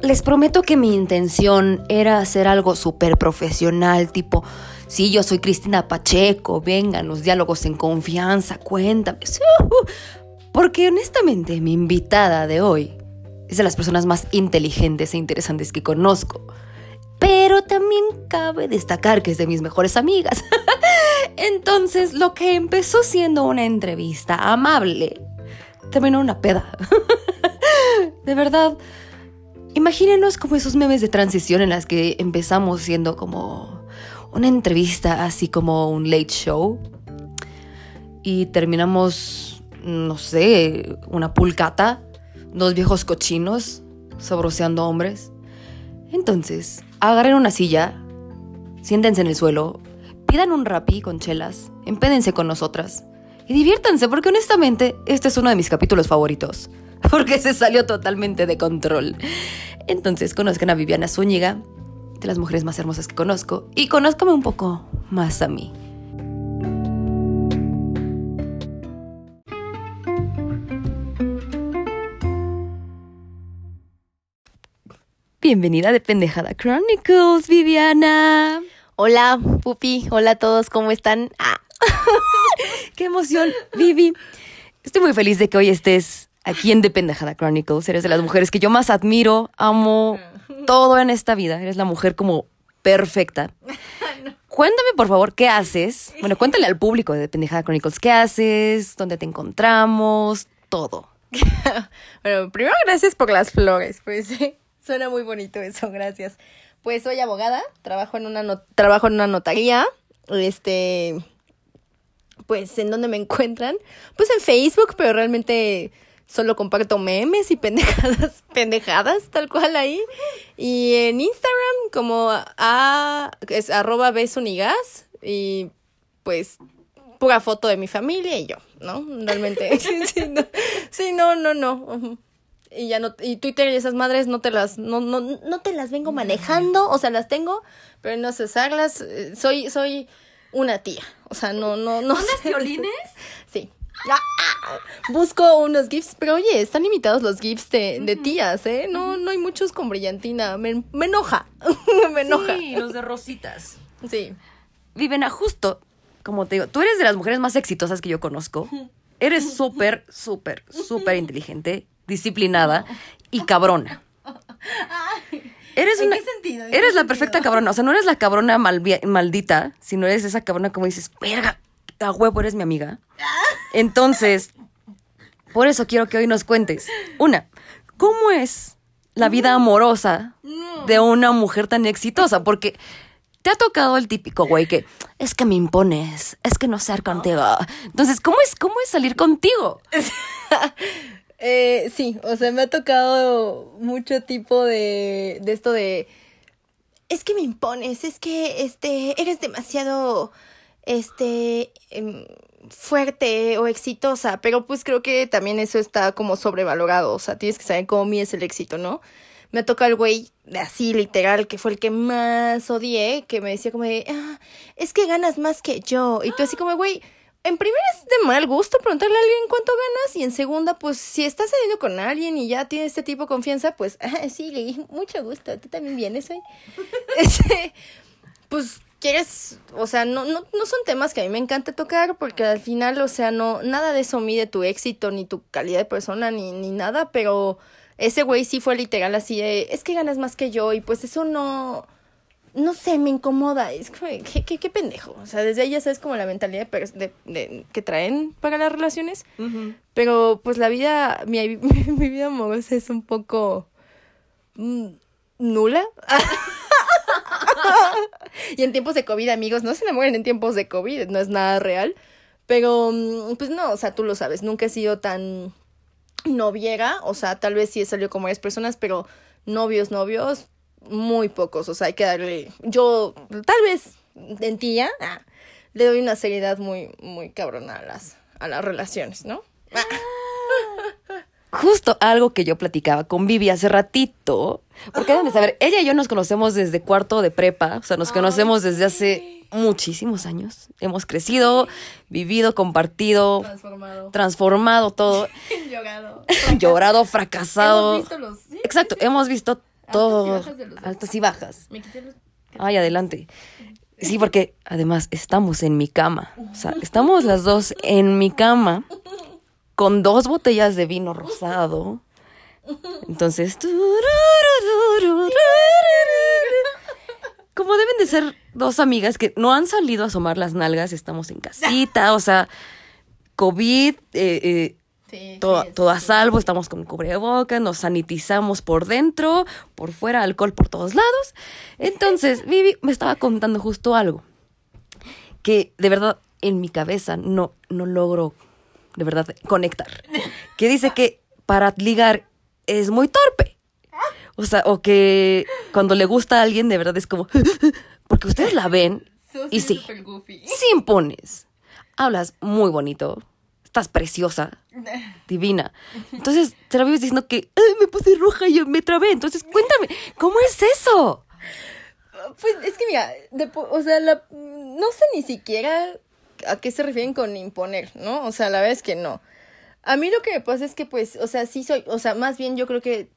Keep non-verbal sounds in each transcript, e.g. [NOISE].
les prometo que mi intención era hacer algo súper profesional, tipo, sí, yo soy Cristina Pacheco, vengan los diálogos en confianza, cuéntame. Porque honestamente mi invitada de hoy es de las personas más inteligentes e interesantes que conozco. Pero también cabe destacar que es de mis mejores amigas. [LAUGHS] Entonces, lo que empezó siendo una entrevista amable, terminó una peda. [LAUGHS] de verdad, imagínenos como esos memes de transición en las que empezamos siendo como una entrevista, así como un late show, y terminamos, no sé, una pulcata, dos viejos cochinos, sobroseando hombres. Entonces, agarren una silla, siéntense en el suelo, pidan un rapi con chelas, empédense con nosotras y diviértanse porque honestamente este es uno de mis capítulos favoritos [LAUGHS] porque se salió totalmente de control. Entonces conozcan a Viviana Zúñiga, de las mujeres más hermosas que conozco, y conózcame un poco más a mí. Bienvenida de Pendejada Chronicles, Viviana. Hola, Pupi. Hola a todos, ¿cómo están? Ah. [LAUGHS] ¡Qué emoción! Vivi, estoy muy feliz de que hoy estés aquí en The Pendejada Chronicles. Eres de las mujeres que yo más admiro, amo [LAUGHS] todo en esta vida. Eres la mujer como perfecta. [LAUGHS] Cuéntame, por favor, ¿qué haces? Bueno, cuéntale al público de Pendejada Chronicles qué haces, dónde te encontramos, todo. [LAUGHS] bueno, primero gracias por las flores, pues suena muy bonito eso, gracias. Pues soy abogada, trabajo en una trabajo en una notaría. Este pues en dónde me encuentran? Pues en Facebook, pero realmente solo comparto memes y pendejadas, [LAUGHS] pendejadas, tal cual ahí. Y en Instagram como a, es arroba besunigas y pues pura foto de mi familia y yo, ¿no? Realmente. [LAUGHS] sí, no, no, no, Y ya no, y Twitter y esas madres no te las, no, no, no te las vengo manejando, o sea, las tengo, pero no sé usarlas. Eh, soy, soy una tía. O sea, no, no, no. ¿Unas violines? Sí. [LAUGHS] Busco unos gifs, pero oye, están limitados los gifs de, de tías, ¿eh? No, no hay muchos con brillantina. Me, me enoja. [LAUGHS] me enoja. Sí, los de rositas. Sí. Viven a justo, como te digo, tú eres de las mujeres más exitosas que yo conozco. Eres súper, súper, súper inteligente, disciplinada y cabrona. Eres ¿En una, qué sentido? ¿En eres qué la sentido? perfecta cabrona. O sea, no eres la cabrona maldita, sino eres esa cabrona como dices, verga, a huevo eres mi amiga. [LAUGHS] Entonces, por eso quiero que hoy nos cuentes. Una, ¿cómo es la vida amorosa de una mujer tan exitosa? Porque te ha tocado el típico güey que es que me impones, es que no ser contigo. Entonces, ¿cómo es, cómo es salir contigo? [LAUGHS] Eh, sí, o sea, me ha tocado mucho tipo de, de esto de, es que me impones, es que, este, eres demasiado, este, em, fuerte o exitosa, pero pues creo que también eso está como sobrevalorado, o sea, tienes que saber cómo mides el éxito, ¿no? Me ha tocado el güey así, literal, que fue el que más odié, que me decía como de, ah, es que ganas más que yo, y tú así como, güey, en primera es de mal gusto preguntarle a alguien cuánto ganas y en segunda, pues si estás saliendo con alguien y ya tienes este tipo de confianza, pues [LAUGHS] ah, sí, le mucho gusto, tú también vienes hoy. [LAUGHS] Este, pues quieres, o sea, no, no, no son temas que a mí me encanta tocar porque al final, o sea, no, nada de eso mide tu éxito, ni tu calidad de persona, ni, ni nada, pero ese güey sí fue literal así de, es que ganas más que yo y pues eso no no sé, me incomoda. Es como, ¿qué, qué, qué pendejo. O sea, desde ahí ya sabes como la mentalidad de, pers- de- de- que traen para las relaciones. Pero pues la vida, mi, [LAUGHS] mi vida amorosa es un poco mm, nula. [LAUGHS] [LAUGHS] y en tiempos de COVID, amigos, no se enamoren en tiempos de COVID, no es nada real. Pero, mm, pues no, o sea, tú lo sabes, nunca he sido tan noviera, o sea, tal vez sí he salido con varias personas, pero novios, novios, muy pocos, o sea, hay que darle, yo, tal vez, en tía, ah, le doy una seriedad muy, muy cabrona a las, a las relaciones, ¿no? Justo algo que yo platicaba con Vivi hace ratito. Porque deben de saber, ella y yo nos conocemos desde cuarto de prepa. O sea, nos conocemos desde hace muchísimos años. Hemos crecido, vivido, compartido, Transformado. transformado todo. [LAUGHS] Llorado. [LAUGHS] llorado, fracasado. los... Exacto, hemos visto todo, bajas de los dos. altas y bajas. Me quité los... Ay, adelante. Sí, porque además estamos en mi cama. O sea, [LAUGHS] estamos las dos en mi cama con dos botellas de vino rosado. Entonces, como deben de ser dos amigas que no han salido a asomar las nalgas, estamos en casita, o sea, COVID, eh, eh, Sí, todo, sí, todo a salvo, estamos con cubrebocas, nos sanitizamos por dentro, por fuera, alcohol por todos lados. Entonces, [LAUGHS] Vivi me estaba contando justo algo que de verdad en mi cabeza no, no logro de verdad conectar. Que dice que para ligar es muy torpe. O sea, o que cuando le gusta a alguien de verdad es como... [LAUGHS] Porque ustedes la ven [LAUGHS] y sí, sí impones. Hablas muy bonito. Estás preciosa [LAUGHS] divina. Entonces, te la vives diciendo que "Ay, me puse roja y yo me trabé. Entonces, cuéntame, ¿cómo es eso? Pues es que mira, de o sea, la, no sé ni siquiera a qué se refieren con imponer, ¿no? O sea, la verdad es que no. A mí lo que me pasa es que, pues, o sea, sí soy, o sea, más bien yo creo que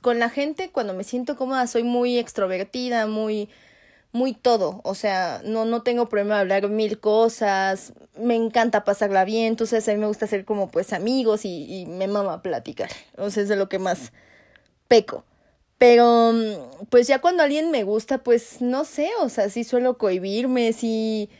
con la gente cuando me siento cómoda soy muy extrovertida, muy, muy todo. O sea, no, no tengo problema de hablar mil cosas, me encanta pasarla bien, entonces a mí me gusta ser como pues amigos y, y me mama platicar. O sea, es de lo que más peco. Pero, mm, pues ya cuando alguien me gusta, pues no sé, o sea, sí suelo cohibirme, sí.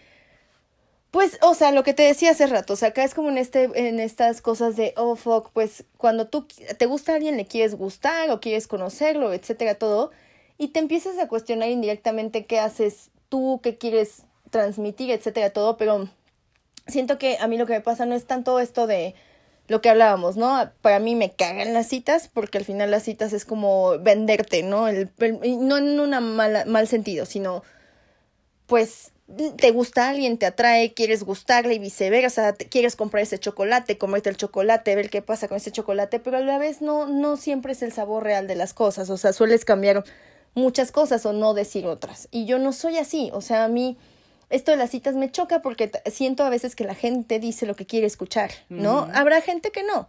Pues, o sea, lo que te decía hace rato, o sea, acá es como en este, en estas cosas de, oh, fuck, pues cuando tú te gusta a alguien, le quieres gustar o quieres conocerlo, etcétera, todo, y te empiezas a cuestionar indirectamente qué haces tú, qué quieres transmitir, etcétera, todo, pero siento que a mí lo que me pasa no es tanto esto de lo que hablábamos, ¿no? Para mí me cagan las citas porque al final las citas es como venderte, ¿no? El, no en un mal sentido, sino pues te gusta alguien, te atrae, quieres gustarle y viceversa, te- quieres comprar ese chocolate, comerte el chocolate, ver qué pasa con ese chocolate, pero a la vez no, no siempre es el sabor real de las cosas, o sea, sueles cambiar muchas cosas o no decir otras. Y yo no soy así, o sea, a mí esto de las citas me choca porque siento a veces que la gente dice lo que quiere escuchar, ¿no? Habrá gente que no.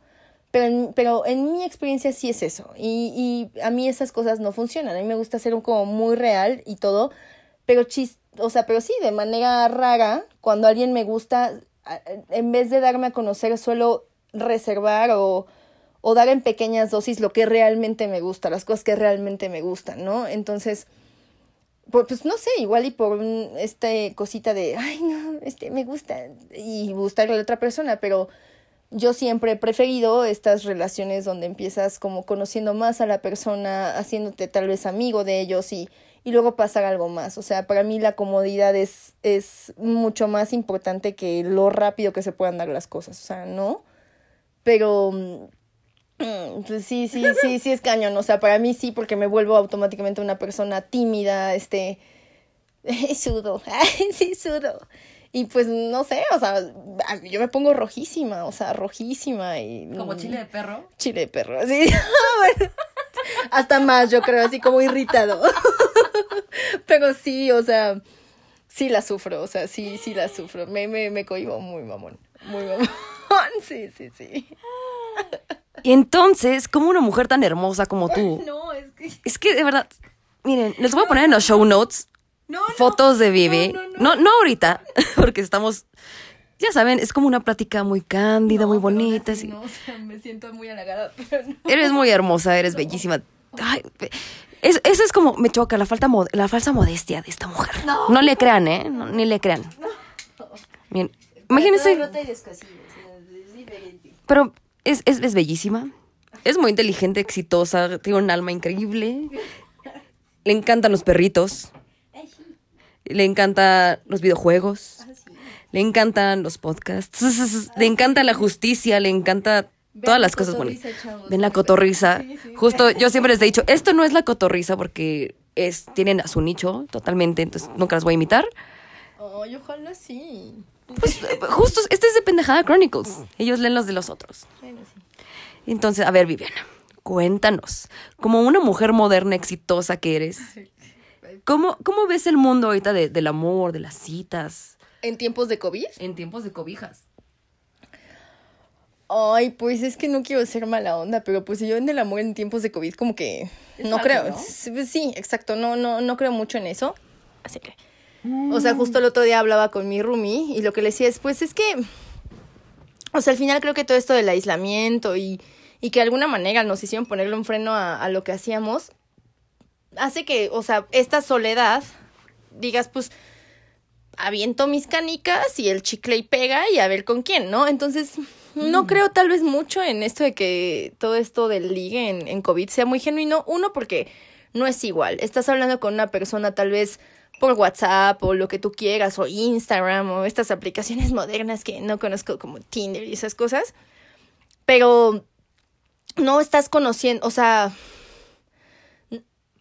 Pero en, pero en mi experiencia sí es eso. Y, y a mí esas cosas no funcionan. A mí me gusta ser un como muy real y todo. Pero chis, o sea, pero sí, de manera rara, cuando alguien me gusta, en vez de darme a conocer, suelo reservar o, o dar en pequeñas dosis lo que realmente me gusta, las cosas que realmente me gustan, ¿no? Entonces, pues no sé, igual y por un, este cosita de, ay, no, este me gusta, y gustarle a la otra persona, pero yo siempre he preferido estas relaciones donde empiezas como conociendo más a la persona, haciéndote tal vez amigo de ellos y, y luego pasar algo más. O sea, para mí la comodidad es, es mucho más importante que lo rápido que se puedan dar las cosas. O sea, ¿no? Pero mm, pues sí, sí, [LAUGHS] sí, sí es cañón. O sea, para mí sí, porque me vuelvo automáticamente una persona tímida, este, [LAUGHS] sudo, [LAUGHS] sí, sudo. Y pues no sé, o sea, yo me pongo rojísima, o sea, rojísima y... Como chile de perro. Chile de perro, sí. Bueno, Hasta más, yo creo, así como irritado. [LAUGHS] Pero sí, o sea, sí la sufro, o sea, sí, sí la sufro. Me, me, me cohibo muy mamón, muy mamón. [LAUGHS] Sí, sí, sí. Y entonces, como una mujer tan hermosa como tú, No, es que... es que de verdad, miren, les voy a poner en los show notes No, no. fotos de Vivi. no, no. No, no ahorita, [LAUGHS] porque estamos, ya saben, es como una plática muy cándida, muy No, bonita. así. No, o sea, me siento muy halagada, [LAUGHS] pero no. Eres muy hermosa, eres bellísima. Ay, es- eso es como, me choca, la, falta la falsa modestia de esta mujer. No, le crean, ¿eh? No, ni le crean. Bien, imagínense, pero es, es, es bellísima, es muy inteligente, exitosa, tiene un alma increíble, le encantan los perritos, le encantan los videojuegos, le encantan los podcasts, [LAUGHS] le encanta la justicia, le encanta todas la las cosas bonitas. Ven la cotorriza. Justo yo siempre les he dicho, esto no es la cotorriza porque es, tienen a su nicho totalmente, entonces nunca las voy a imitar. Ay, ojalá sí. Pues justo, este es de Pendejada Chronicles. Ellos leen los de los otros. Entonces, a ver, Viviana, cuéntanos, como una mujer moderna, exitosa que eres, [LAUGHS] ¿cómo, cómo ves el mundo ahorita de- del amor, de las citas? ¿En tiempos de COVID? En tiempos de cobijas. Ay, pues es que no quiero ser mala onda, pero pues yo en el amor en tiempos de COVID como que no creo. Sí, exacto, no, no, no creo mucho en eso. Así que. O sea, justo el otro día hablaba con mi roomie y lo que le decía es, pues es que. O sea, al final creo que todo esto del aislamiento y, y que de alguna manera nos hicieron ponerle un freno a, a lo que hacíamos, hace que, o sea, esta soledad, digas, pues, aviento mis canicas y el chicle y pega y a ver con quién, ¿no? Entonces, no creo tal vez mucho en esto de que todo esto del ligue en, en COVID sea muy genuino. Uno, porque no es igual. Estás hablando con una persona tal vez por WhatsApp o lo que tú quieras, o Instagram, o estas aplicaciones [LAUGHS] modernas que no conozco como Tinder y esas cosas. Pero no estás conociendo, o sea,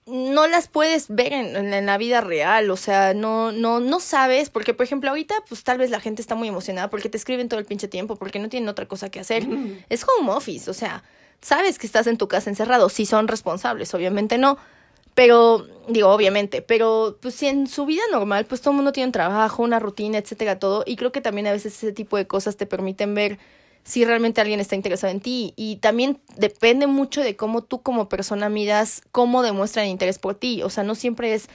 no las puedes ver en, en, la vida real, o sea, no, no, no sabes, porque por ejemplo ahorita pues tal vez la gente está muy emocionada porque te escriben todo el pinche tiempo, porque no tienen otra cosa que hacer. Es home office, o sea, sabes que estás en tu casa encerrado, si son responsables, obviamente no, pero, digo, obviamente, pero pues si en su vida normal, pues todo el mundo tiene un trabajo, una rutina, etcétera, todo, y creo que también a veces ese tipo de cosas te permiten ver si realmente alguien está interesado en ti. Y también depende mucho de cómo tú como persona midas cómo demuestran interés por ti. O sea, no siempre es,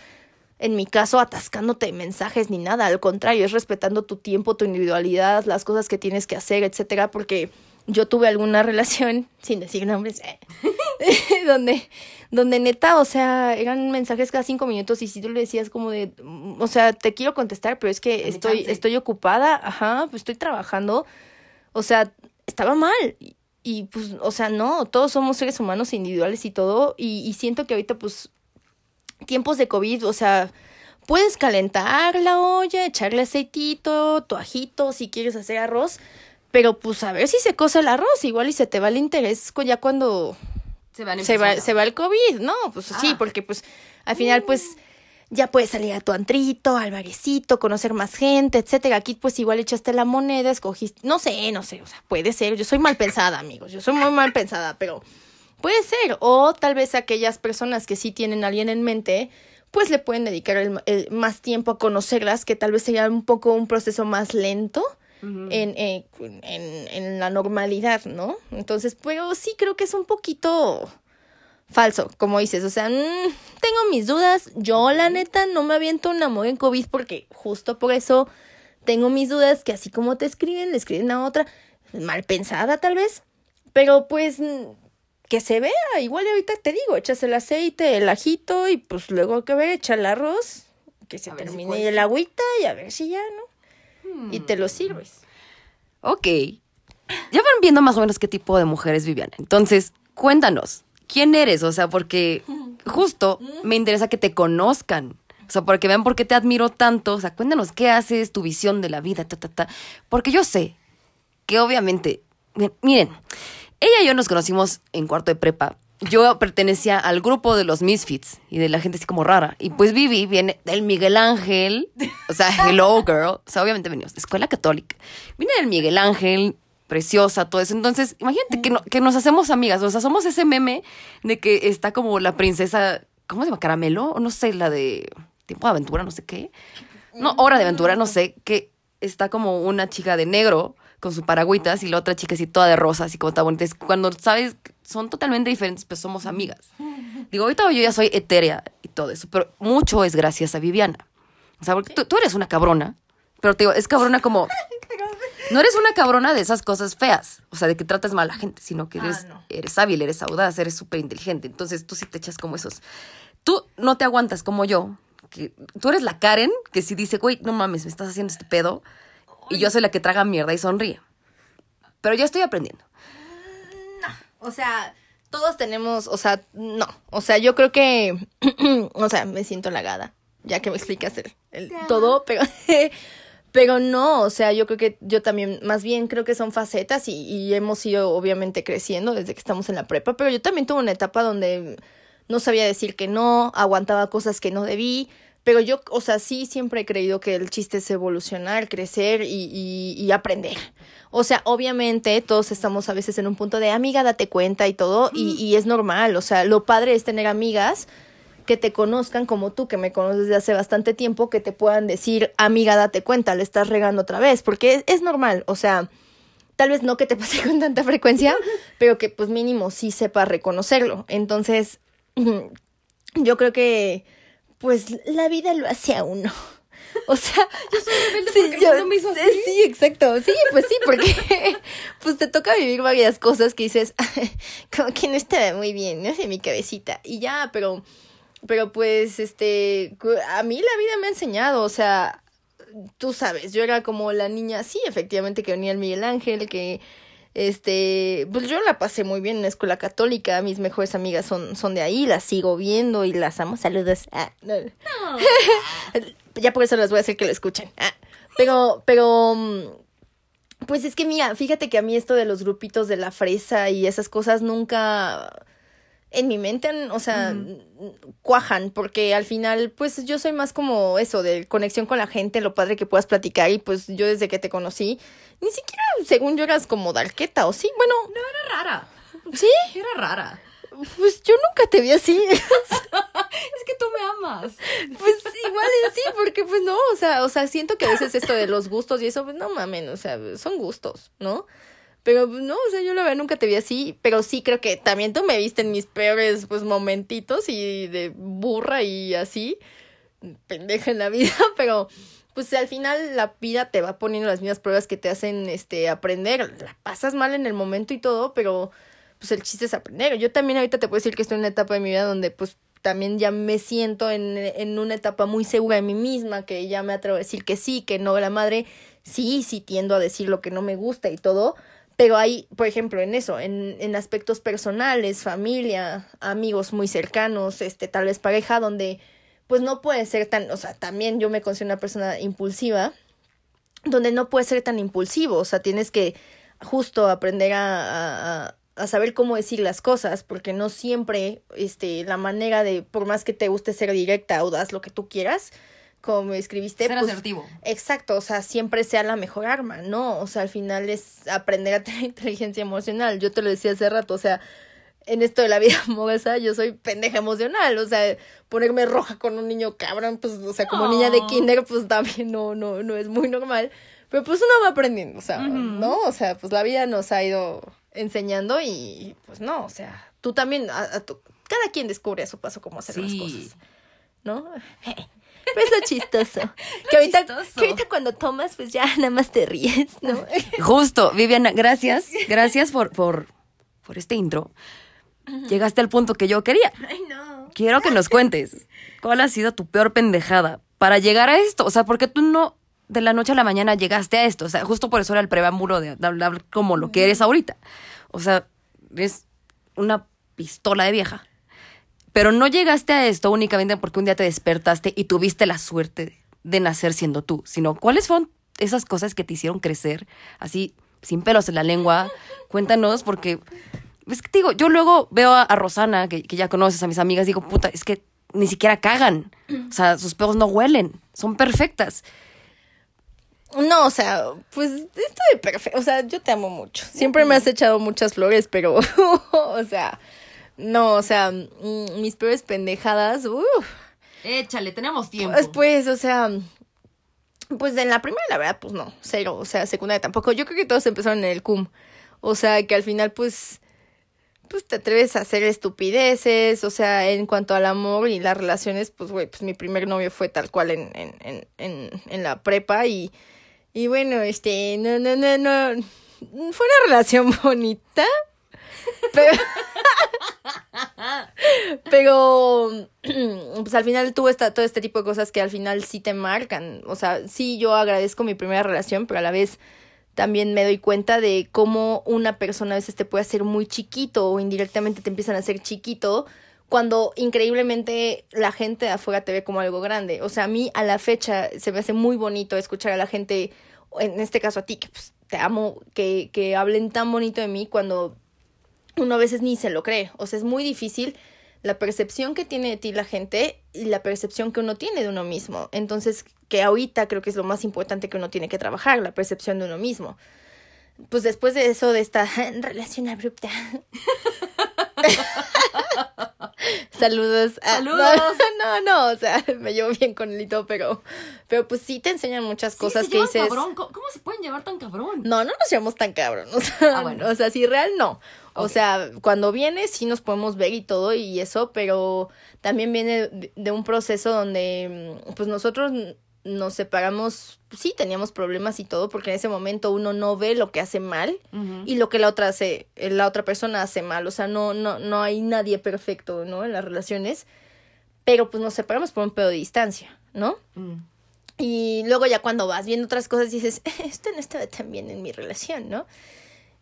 en mi caso, atascándote mensajes ni nada. Al contrario, es respetando tu tiempo, tu individualidad, las cosas que tienes que hacer, etcétera, porque yo tuve alguna [LAUGHS] relación, sin decir nombres, [LAUGHS] donde, donde neta, o sea, eran mensajes cada cinco minutos y si tú le decías como de, o sea, te quiero contestar, pero es que estoy, estoy ocupada, ajá, pues estoy trabajando, o sea, estaba mal. Y, y, pues, o sea, no, todos somos seres humanos individuales y todo. Y, y siento que ahorita, pues, tiempos de COVID, o sea, puedes calentar la olla, echarle aceitito, tu ajito, si quieres hacer arroz. Pero pues a ver si se cose el arroz, igual y se te va el interés ya cuando se, van se va, se va el COVID, ¿no? Pues ah. sí, porque pues al final pues ya puedes salir a tu antrito, al barecito, conocer más gente, etcétera. Aquí pues igual echaste la moneda, escogiste, no sé, no sé, o sea, puede ser, yo soy mal pensada, amigos, yo soy muy mal pensada, pero puede ser, o tal vez aquellas personas que sí tienen a alguien en mente, pues le pueden dedicar el, el, más tiempo a conocerlas, que tal vez sería un poco un proceso más lento. Uh -huh. en, eh, en, en la normalidad, ¿no? Entonces, pero sí creo que es un poquito falso, como dices, o sea, mmm, tengo mis dudas, yo la neta no me aviento un amor en COVID porque justo por eso tengo mis dudas que así como te escriben, le escriben a otra, mal pensada tal vez, pero pues que se vea, igual ahorita te digo, echas el aceite, el ajito y pues luego que ver, echa el arroz, que se a termine si el agüita y a ver si ya, ¿no? Hmm. Y te lo sirves. Ok. Ya van viendo más o menos qué tipo de mujeres vivían. Entonces, cuéntanos, quién eres, o sea, porque justo me interesa que te conozcan. O sea, porque vean por qué te admiro tanto. O sea, cuéntanos qué haces, tu visión de la vida, ta, ta, ta. Porque yo sé que obviamente, miren, ella y yo nos conocimos en cuarto de prepa. Yo pertenecía al grupo de los Misfits y de la gente así como rara. Y pues Vivi viene del Miguel Ángel, o sea, Hello Girl. O sea, obviamente venimos de escuela católica. Viene del Miguel Ángel, preciosa, todo eso. Entonces, imagínate que, no, que nos hacemos amigas. O sea, somos ese meme de que está como la princesa, ¿cómo se llama? Caramelo, o no sé, la de Tiempo de Aventura, no sé qué. No, Hora de Aventura, no sé, que está como una chica de negro con sus paragüitas y la otra chica así toda de rosa, así como está bonita. Es cuando sabes, son totalmente diferentes, pero somos amigas. Digo, ahorita yo ya soy etérea y todo eso, pero mucho es gracias a Viviana. O sea, porque tú, tú eres una cabrona, pero te digo, es cabrona como... [LAUGHS] No eres una cabrona de esas cosas feas, o sea, de que tratas mal a la gente, sino que eres, ah, no. eres hábil, eres audaz, eres súper inteligente. Entonces tú sí te echas como esos. Tú no te aguantas como yo, que tú eres la Karen que si dice, güey, no mames, me estás haciendo este pedo. Y yo soy la que traga mierda y sonríe. Pero yo estoy aprendiendo. No, o sea, todos tenemos, o sea, no. O sea, yo creo que, [CLEARS THROAT] o sea, me siento halagada, ya que me explicas el, el todo, pero... [LAUGHS] Pero no, o sea, yo creo que yo también, más bien creo que son facetas y, y, hemos ido obviamente creciendo desde que estamos en la prepa, pero yo también tuve una etapa donde no sabía decir que no, aguantaba cosas que no debí, pero yo, o sea, sí siempre he creído que el chiste es evolucionar, crecer y, y, y aprender. O sea, obviamente todos estamos a veces en un punto de amiga, date cuenta y todo, y, y es normal, o sea, lo padre es tener amigas que te conozcan como tú, que me conoces desde hace bastante tiempo, que te puedan decir, amiga, date cuenta, le estás regando otra vez, porque es, es normal, o sea, tal vez no que te [LAUGHS] pase con tanta frecuencia, [LAUGHS] pero que pues mínimo sí sepa reconocerlo. Entonces, [CLEARS THROAT] yo creo que, pues, la vida lo hace a uno. [LAUGHS] O sea, yo soy rebelde sí, porque yo- no me hizo así. sí, exacto. Sí, pues sí, porque pues te toca vivir varias cosas que dices, como que no estaba muy bien, no sé, mi cabecita. Y ya, pero, pero pues, este, a mí la vida me ha enseñado, o sea, tú sabes, yo era como la niña, sí, efectivamente, que venía el Miguel Ángel, que, este, pues yo la pasé muy bien en la escuela católica, mis mejores amigas son, son de ahí, las sigo viendo y las amo, saludos. Ah, no. [LAUGHS] ya por eso les voy a hacer que lo escuchen. Ah, pero, pero, mm, pues es que mira, fíjate que a mí esto de los grupitos de la fresa y esas cosas nunca en mi mente, o sea, cuajan, porque al final, pues yo soy más como eso, de conexión con la gente, lo padre que puedas platicar, y pues yo desde que te conocí, ni siquiera, según yo, eras como darqueta, o sí, bueno, Era rara. sí, Era rara. pues yo nunca te vi así. [LAUGHS] [LAUGHS] Es que tú me amas. Pues igual sí, porque pues no, o sea, o sea, siento que a veces esto de los gustos y eso, pues no mamen, o sea, son gustos, ¿no? Pero pues, no, o sea, yo la verdad nunca te vi así, pero sí creo que también tú me viste en mis peores pues momentitos y de burra y así, pendeja en la vida, [LAUGHS] pero pues al final la vida te va poniendo las mismas pruebas que te hacen este aprender, la pasas mal en el momento y todo, pero pues el chiste es aprender. Yo también ahorita te puedo decir que estoy en una etapa de mi vida donde pues también ya me siento en, en una etapa muy segura de mí misma, que ya me atrevo a decir que sí, que no, la madre, sí, sí tiendo a decir lo que no me gusta y todo, pero hay, por ejemplo, en eso, en, en aspectos personales, familia, amigos muy cercanos, este, tal vez pareja, donde pues no puede ser tan, o sea, también yo me considero una persona impulsiva, donde no puedes ser tan impulsivo, o sea, tienes que justo aprender a, a, a saber cómo decir las cosas, porque no siempre, este, la manera de, por más que te guste ser directa o das lo que tú quieras, como me escribiste, Ser pues, asertivo. Exacto, o sea, siempre sea la mejor arma, ¿no? O sea, al final es aprender a tener [LAUGHS] inteligencia emocional. Yo te lo decía hace rato, o sea, en esto de la vida [LAUGHS] amorosa, yo soy pendeja emocional, o sea, ponerme roja con un niño cabrón, pues, o sea, como niña de kinder, pues [LAUGHS] también no, no, no es muy normal. Pero pues uno va aprendiendo, o sea, ¿no? O sea, pues la vida nos ha ido enseñando y pues no, o sea, tú también, a, a tu- cada quien descubre a su paso cómo hacer las cosas, ¿no? Pero [LAUGHS] es lo chistoso. Que ahorita, chistoso. que ahorita cuando tomas, pues ya [LAUGHS] nada más te ríes, ¿no? [LAUGHS] Justo, Viviana, gracias. Gracias por, por, por este intro. Llegaste al punto que yo quería. Ay, no. Quiero que nos cuentes cuál ha sido tu peor pendejada para llegar a esto. O sea, porque tú no de la noche a la mañana llegaste a esto. O sea, justo por eso era el preámbulo de de hablar como lo que eres ahorita. O sea, eres una pistola de vieja. Pero no llegaste a esto únicamente porque un día te despertaste y tuviste la suerte de nacer siendo tú, sino cuáles fueron esas cosas que te hicieron crecer así, sin pelos en la lengua. Cuéntanos, porque es que te digo, yo luego veo a, Rosana, que, que ya conoces a mis amigas, digo, puta, es que ni siquiera cagan. O sea, sus pedos no huelen, son perfectas. No, o sea, pues estoy perfecto. O sea, yo te amo mucho. Siempre me has echado muchas flores, pero, [LAUGHS] o sea, no, o sea, mm, mis peores pendejadas, uff. Échale, tenemos tiempo. Pues, o sea, pues en la primera, la verdad, pues no, cero. O sea, secundaria tampoco. Yo creo que todos empezaron en el CUM. O sea, que al final, pues, pues te atreves a hacer estupideces. O sea, en cuanto al amor y las relaciones, pues, güey, pues mi primer novio fue tal cual en, en, en, en, en la prepa. Y, y bueno, este, no, no, no, no. Fue una [LAUGHS] relación bonita. [LAUGHS] Pero, pero [CLEARS THROAT] pues al final tuvo esta, todo este tipo de cosas que al final sí te marcan. O sea, sí yo agradezco mi primera relación, pero a la vez también me doy cuenta de cómo una persona a veces te puede hacer muy chiquito o indirectamente te empiezan a hacer chiquito cuando increíblemente la gente de afuera te ve como algo grande. O sea, a mí a la fecha se me hace muy bonito escuchar a la gente, en este caso a ti, que pues, te amo, que, que hablen tan bonito de mí cuando uno a veces ni se lo cree. O sea, es muy difícil la percepción que tiene de ti la gente y la percepción que uno tiene de uno mismo. Entonces, que ahorita creo que es lo más importante que uno tiene que trabajar, la percepción de uno mismo. Pues después de eso, de esta [LAUGHS] relación abrupta. [LAUGHS] Saludos. Ah, Saludos. No, [LAUGHS] no, no, o sea, me llevo bien con él y todo, pero, pero pues sí te enseñan muchas cosas Sí, se que dices. cabrón. ¿Cómo, cómo se pueden llevar tan cabrón? No, no nos llevamos tan cabrón. O sea, Ah, bueno. o sea, si real no. O sea, cuando viene sí nos podemos ver y todo y eso, pero también viene de, un proceso donde mm, pues nosotros nos separamos, sí teníamos problemas y todo, porque en ese momento uno no ve lo que hace mal y lo que la otra hace, la otra persona hace mal, o sea, no, no, no hay nadie perfecto, ¿no? En las relaciones, pero pues nos separamos por un pedo de distancia, ¿no? Mm. Y luego ya cuando vas viendo otras cosas dices, [LAUGHS] esto no estaba tan bien en mi relación, ¿no?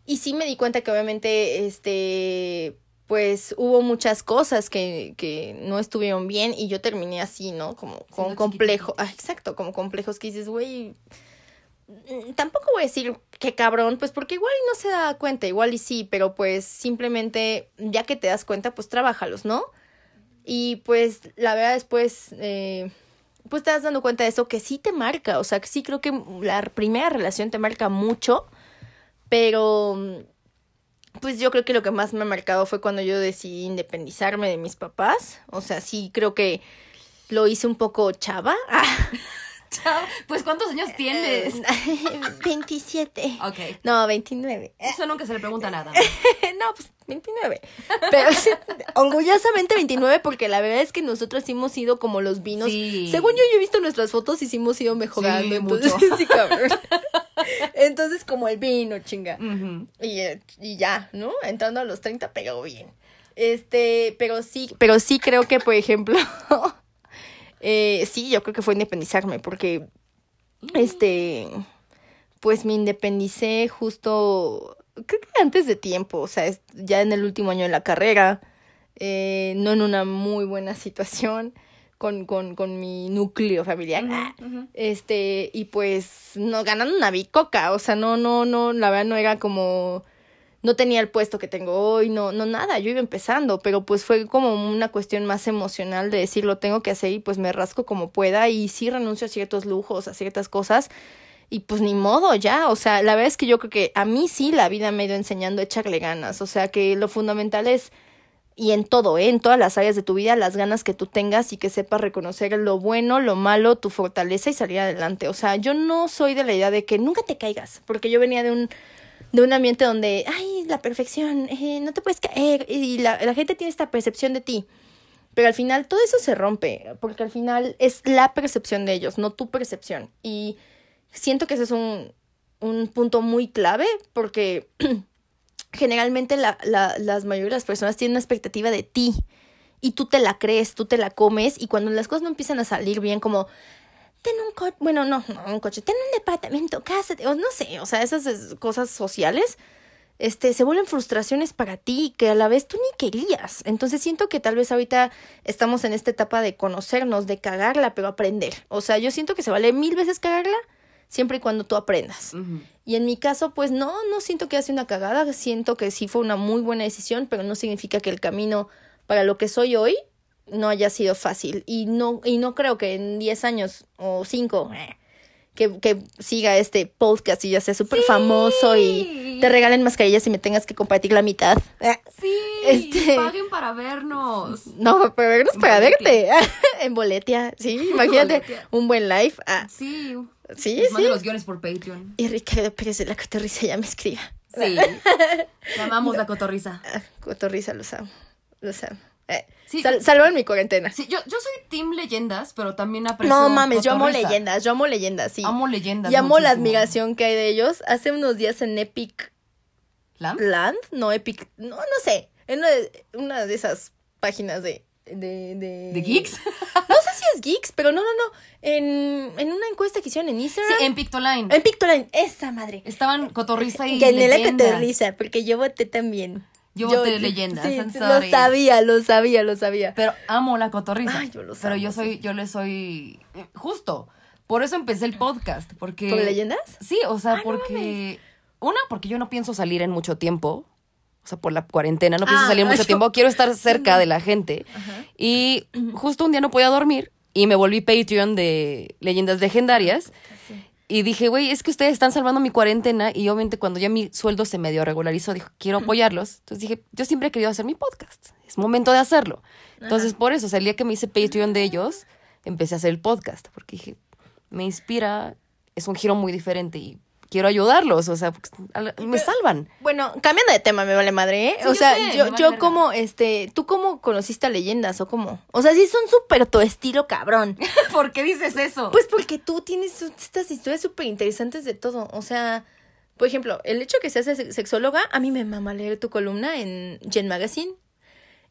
Y sí me di cuenta que obviamente, este, pues hubo muchas cosas que, que no estuvieron bien y yo terminé así, ¿no? Como con Siendo complejo, ah, exacto, como complejos que dices, güey, mm, tampoco voy a decir qué cabrón, pues porque igual no se da cuenta, igual y sí, pero pues simplemente ya que te das cuenta, pues trabájalos, ¿no? Y pues la verdad después, eh, pues te das dando cuenta de eso que sí te marca, o sea, que sí creo que la primera relación te marca mucho, pero mm, pues yo creo que lo que más me ha marcado fue cuando yo decidí independizarme de mis papás, o sea, sí creo que lo hice un poco chava. [LAUGHS] Chao. Pues, ¿cuántos años tienes? [LAUGHS] 27. Ok. No, 29. Eso nunca se le pregunta nada. [LAUGHS] no, pues 29. Pero orgullosamente 29 porque la verdad es que nosotros hemos sido como los vinos. Sí. Según yo, yo he visto nuestras fotos y sí hemos ido mejorando. Sí, entonces, mucho. sí, cabrón. Entonces, como el vino, chinga. Y, eh, y ya, ¿no? Entrando a los 30 pegó bien. Este, pero sí, pero sí creo que, por ejemplo, [LAUGHS] eh, sí, yo creo que fue independizarme, porque, este, pues me independicé justo, creo que antes de tiempo, o sea, es- ya en el último año de la carrera, eh, no en una muy buena situación con, con, con mi núcleo familiar. Ah, este, y pues no ganando una bicoca, o sea, no, no, no, la verdad no era como, no tenía el puesto que tengo hoy, no, no nada, yo iba empezando, pero pues fue como una cuestión más emocional de decir lo tengo que hacer y pues me rasco como pueda y sí renuncio a ciertos lujos, a ciertas cosas y pues ni modo ya, o sea, la verdad es que yo creo que a mí sí la vida me ha ido enseñando a echarle ganas, o sea, que lo fundamental es y en todo, ¿eh? en todas las áreas de tu vida, las ganas que tú tengas y que sepas reconocer lo bueno, lo malo, tu fortaleza y salir adelante. O sea, yo no soy de la idea de que nunca te caigas, porque yo venía de un de un ambiente donde, ay, la perfección, eh, no te puedes caer, y la, la gente tiene esta percepción de ti. Pero al final todo eso se rompe, porque al final es la percepción de ellos, no tu percepción. Y siento que ese es un, un punto muy clave, porque [CLEARS THROAT] generalmente la, la, las mayoría de las personas tienen una expectativa de ti y tú te la crees, tú te la comes y cuando las cosas no empiezan a salir bien como ten un coche, bueno, no, no un coche, ten un departamento, cásate, o no sé, o sea, esas es- cosas sociales este, se vuelven frustraciones para ti que a la vez tú ni querías. Entonces siento que tal vez ahorita estamos en esta etapa de conocernos, de cagarla, pero aprender. O sea, yo siento que se vale mil veces cagarla siempre y cuando tú aprendas. Y en mi caso, pues no, no siento que hace una cagada, siento que sí fue una muy buena decisión, pero no significa que el camino para lo que soy hoy no haya sido fácil. Y no, y no creo que en 10 años o 5 que, que siga este podcast y ya sea súper famoso y te regalen mascarillas y me tengas que compartir la mitad. Eh, Sí, [LAUGHS] Este- paguen para vernos. No, pero vernos para verte. [LAUGHS] en boletia, sí, [LAUGHS] imagínate Boletia. un buen live. Ah, Sí. Sí, Les sí. mando los guiones por Patreon. Y Ricardo Pérez de la Cotorrisa ya me escriba. Sí. Llamamos [LAUGHS] la cotorriza. Ah, Cotorrisa, los amo. Los amo. Eh, Sí. sal- salvan mi cuarentena. Sí, yo, yo soy team leyendas, pero también aprecio No mames, yo amo cotorriza. leyendas, yo amo leyendas, sí. Amo leyendas. y amo la admiración que hay de ellos. Hace unos días en Epic. Land, no Epic, no, no sé, en una de, una de esas páginas de... ¿De, de... ¿De geeks? [LAUGHS] No sé si es geeks, pero no, no, no. En, en una encuesta que hicieron en Instagram. Sí, en Pictoline. en Pictoline, esa madre. Estaban cotorriza y Que la leyendas. cotorriza, porque yo voté también. Yo voté leyendas, Sí, lo sabía, lo sabía, lo sabía. Pero amo la cotorriza. Ay, yo los Pero amo, yo soy, yo le soy justo. Por eso empecé el podcast, porque ¿Por leyendas? Sí, o sea, Ah, no porque una porque yo no pienso salir en mucho tiempo. O sea, por la cuarentena no pienso Ah, salir [LAUGHS] mucho yo- tiempo. Quiero estar cerca de la gente. Y justo un día no podía dormir y me volví Patreon de leyendas legendarias. Y dije, güey, es que ustedes están salvando mi cuarentena. Y obviamente cuando ya mi sueldo se medio regularizó, dijo, quiero apoyarlos. Entonces dije, yo siempre he querido hacer mi podcast. Es momento de hacerlo. Entonces, por eso, o sea, el día que me hice Patreon de ellos, empecé a hacer el podcast. Porque dije, me inspira, es un giro muy diferente y quiero ayudarlos, o sea, me salvan. Bueno, cambiando de tema, me vale madre, ¿eh? Sí, o yo sea, sé, yo, vale yo como, este, ¿tú cómo conociste a leyendas o cómo? O sea, sí son súper tu estilo cabrón. [LAUGHS] ¿Por qué dices eso? Pues porque tú tienes estas historias súper interesantes de todo. O sea, por ejemplo, el hecho de que seas se- sexóloga, a mí me mama leer tu columna en Gen Magazine.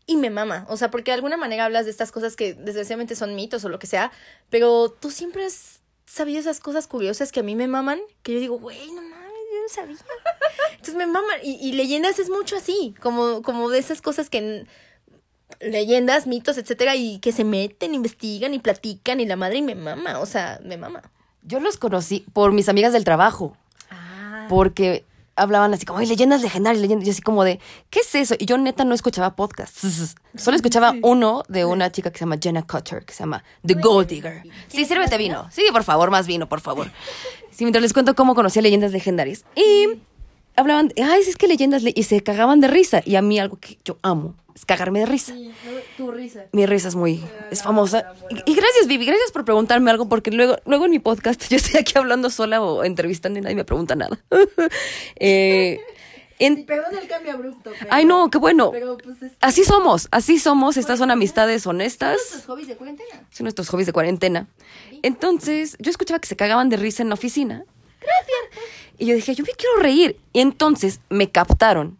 Y me mama. O sea, porque de alguna manera hablas de estas cosas que desgraciadamente son mitos o lo que sea. Pero tú siempre has sabido esas cosas curiosas que a mí me maman. Que yo digo, güey, no mames, yo no sabía. [LAUGHS] Entonces me maman. Y, y leyendas es mucho así. Como, como de esas cosas que leyendas, mitos, etcétera, y que se meten, investigan y platican y la madre y me mama, o sea, me mama. Yo los conocí por mis amigas del trabajo, Ah. porque hablaban así como, "Ay, leyendas legendarias, leyendas. Y yo así como de, ¿qué es eso? Y yo neta no escuchaba podcasts. [LAUGHS] Solo escuchaba uno de una chica que se llama Jenna Cutter, que se llama The Gold Digger. Sí, sírvete vino. Sí, por favor, más vino, por favor. Sí, mientras les cuento cómo conocí a leyendas legendarias. Y hablaban, de, ay, es que leyendas, le-", y se cagaban de risa. Y a mí algo que yo amo es cagarme de risa. tu risa. Mi risa es muy, es famosa. Y, y gracias, Vivi, gracias por preguntarme algo, porque luego, luego en mi podcast [LAUGHS] yo estoy aquí hablando sola o entrevistando y nadie me pregunta nada. [LAUGHS] Eh, [LAUGHS] en- Perdón el cambio abrupto. Pero, ay, no, qué bueno. Pero pues es Así somos, así somos. Estas son amistades honestas. nuestros hobbies de cuarentena. Son nuestros hobbies de cuarentena. Entonces, yo escuchaba que se cagaban de risa en la oficina. Y yo dije, yo me quiero reír. Y entonces me captaron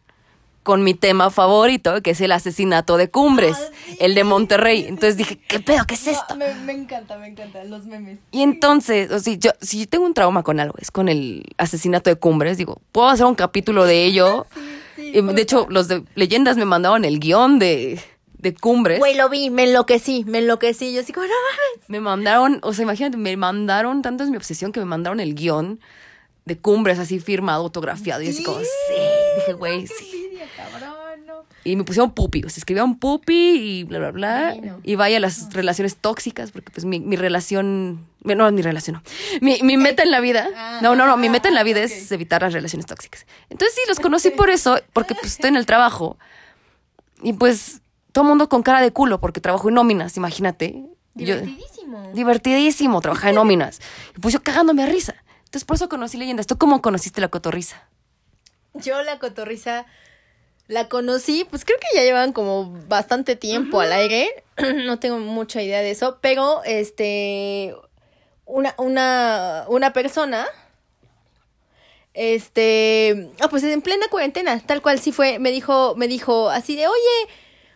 con mi tema favorito, que es el asesinato de Cumbres, el de Monterrey. Entonces dije, ¿qué pedo? ¿Qué es esto? Me, me encanta, me encanta, los memes. Y entonces, o sea, yo, si yo tengo un trauma con algo, es con el asesinato de Cumbres, digo, puedo hacer un capítulo de ello. [LAUGHS] sí, de hecho, los de leyendas me mandaron el guion de, de Cumbres. Güey, lo vi, me enloquecí, me enloquecí. Yo así como, no mames. Me mandaron, o sea, imagínate, me mandaron, tanto es mi obsesión que me mandaron el guion de Cumbres así firmado, autografiado. Y yo así como, sí, dije, güey, sí. Y me pusieron pupi, o sea, escribieron pupi y bla, bla, bla. Y vaya las relaciones tóxicas, porque pues mi, mi relación, no, mi relación no. Mi, mi meta en la vida, Ah, no, no, no, mi meta en la vida ok. es evitar las relaciones tóxicas. Entonces sí, los conocí por eso, porque pues estoy en el trabajo. Y pues todo mundo con cara de culo, porque trabajo en nóminas, imagínate. Yo- Divertidísimo. divertidísimo trabajar en nóminas. Y pues yo cagándome a risa. Entonces por eso conocí leyendas. ¿Tú cómo conociste la cotorriza? Yo la cotorriza la conocí, pues creo que ya llevan como bastante tiempo al aire. [CLEARS THROAT] no tengo mucha idea de eso, pero este una una una persona este, ah pues en plena cuarentena, tal cual sí fue, me dijo me dijo así de, "Oye,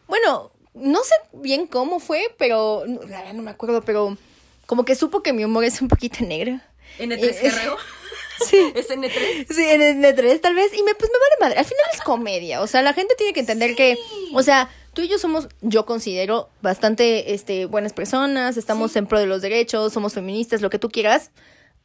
bueno, no sé bien cómo fue, pero no, la verdad no me acuerdo, pero como que supo que mi humor es un poquito negro. N3 Sí. [LAUGHS] ¿Es N3? Sí, en el N3 tal vez. Y me, pues me vale madre. Al final es comedia. O sea, la gente tiene que entender que, o sea, tú y yo somos, yo considero, bastante este, buenas personas. Estamos en pro de los derechos, somos feministas, lo que tú quieras.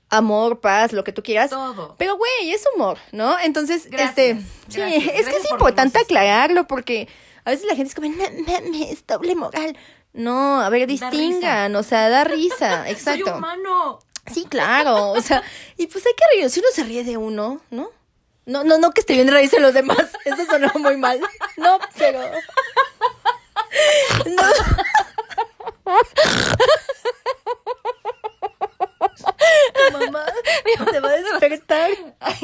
Amor, paz, lo que tú quieras. Todo. Pero, güey, es humor, ¿no? Entonces, Gracias, este. Sí, gracias. es que es por importante aclararlo porque a veces la gente es como, no mames, doble moral. No, a ver, distingan, o sea, da risa, [LAUGHS] exacto. Soy humano. Sí, claro, o sea, y pues hay que reír, si uno se ríe de uno, ¿no? No, no, no que esté bien reírse de los demás, eso sonó muy mal. No, pero... No. Mamá se va a despertar. Ay,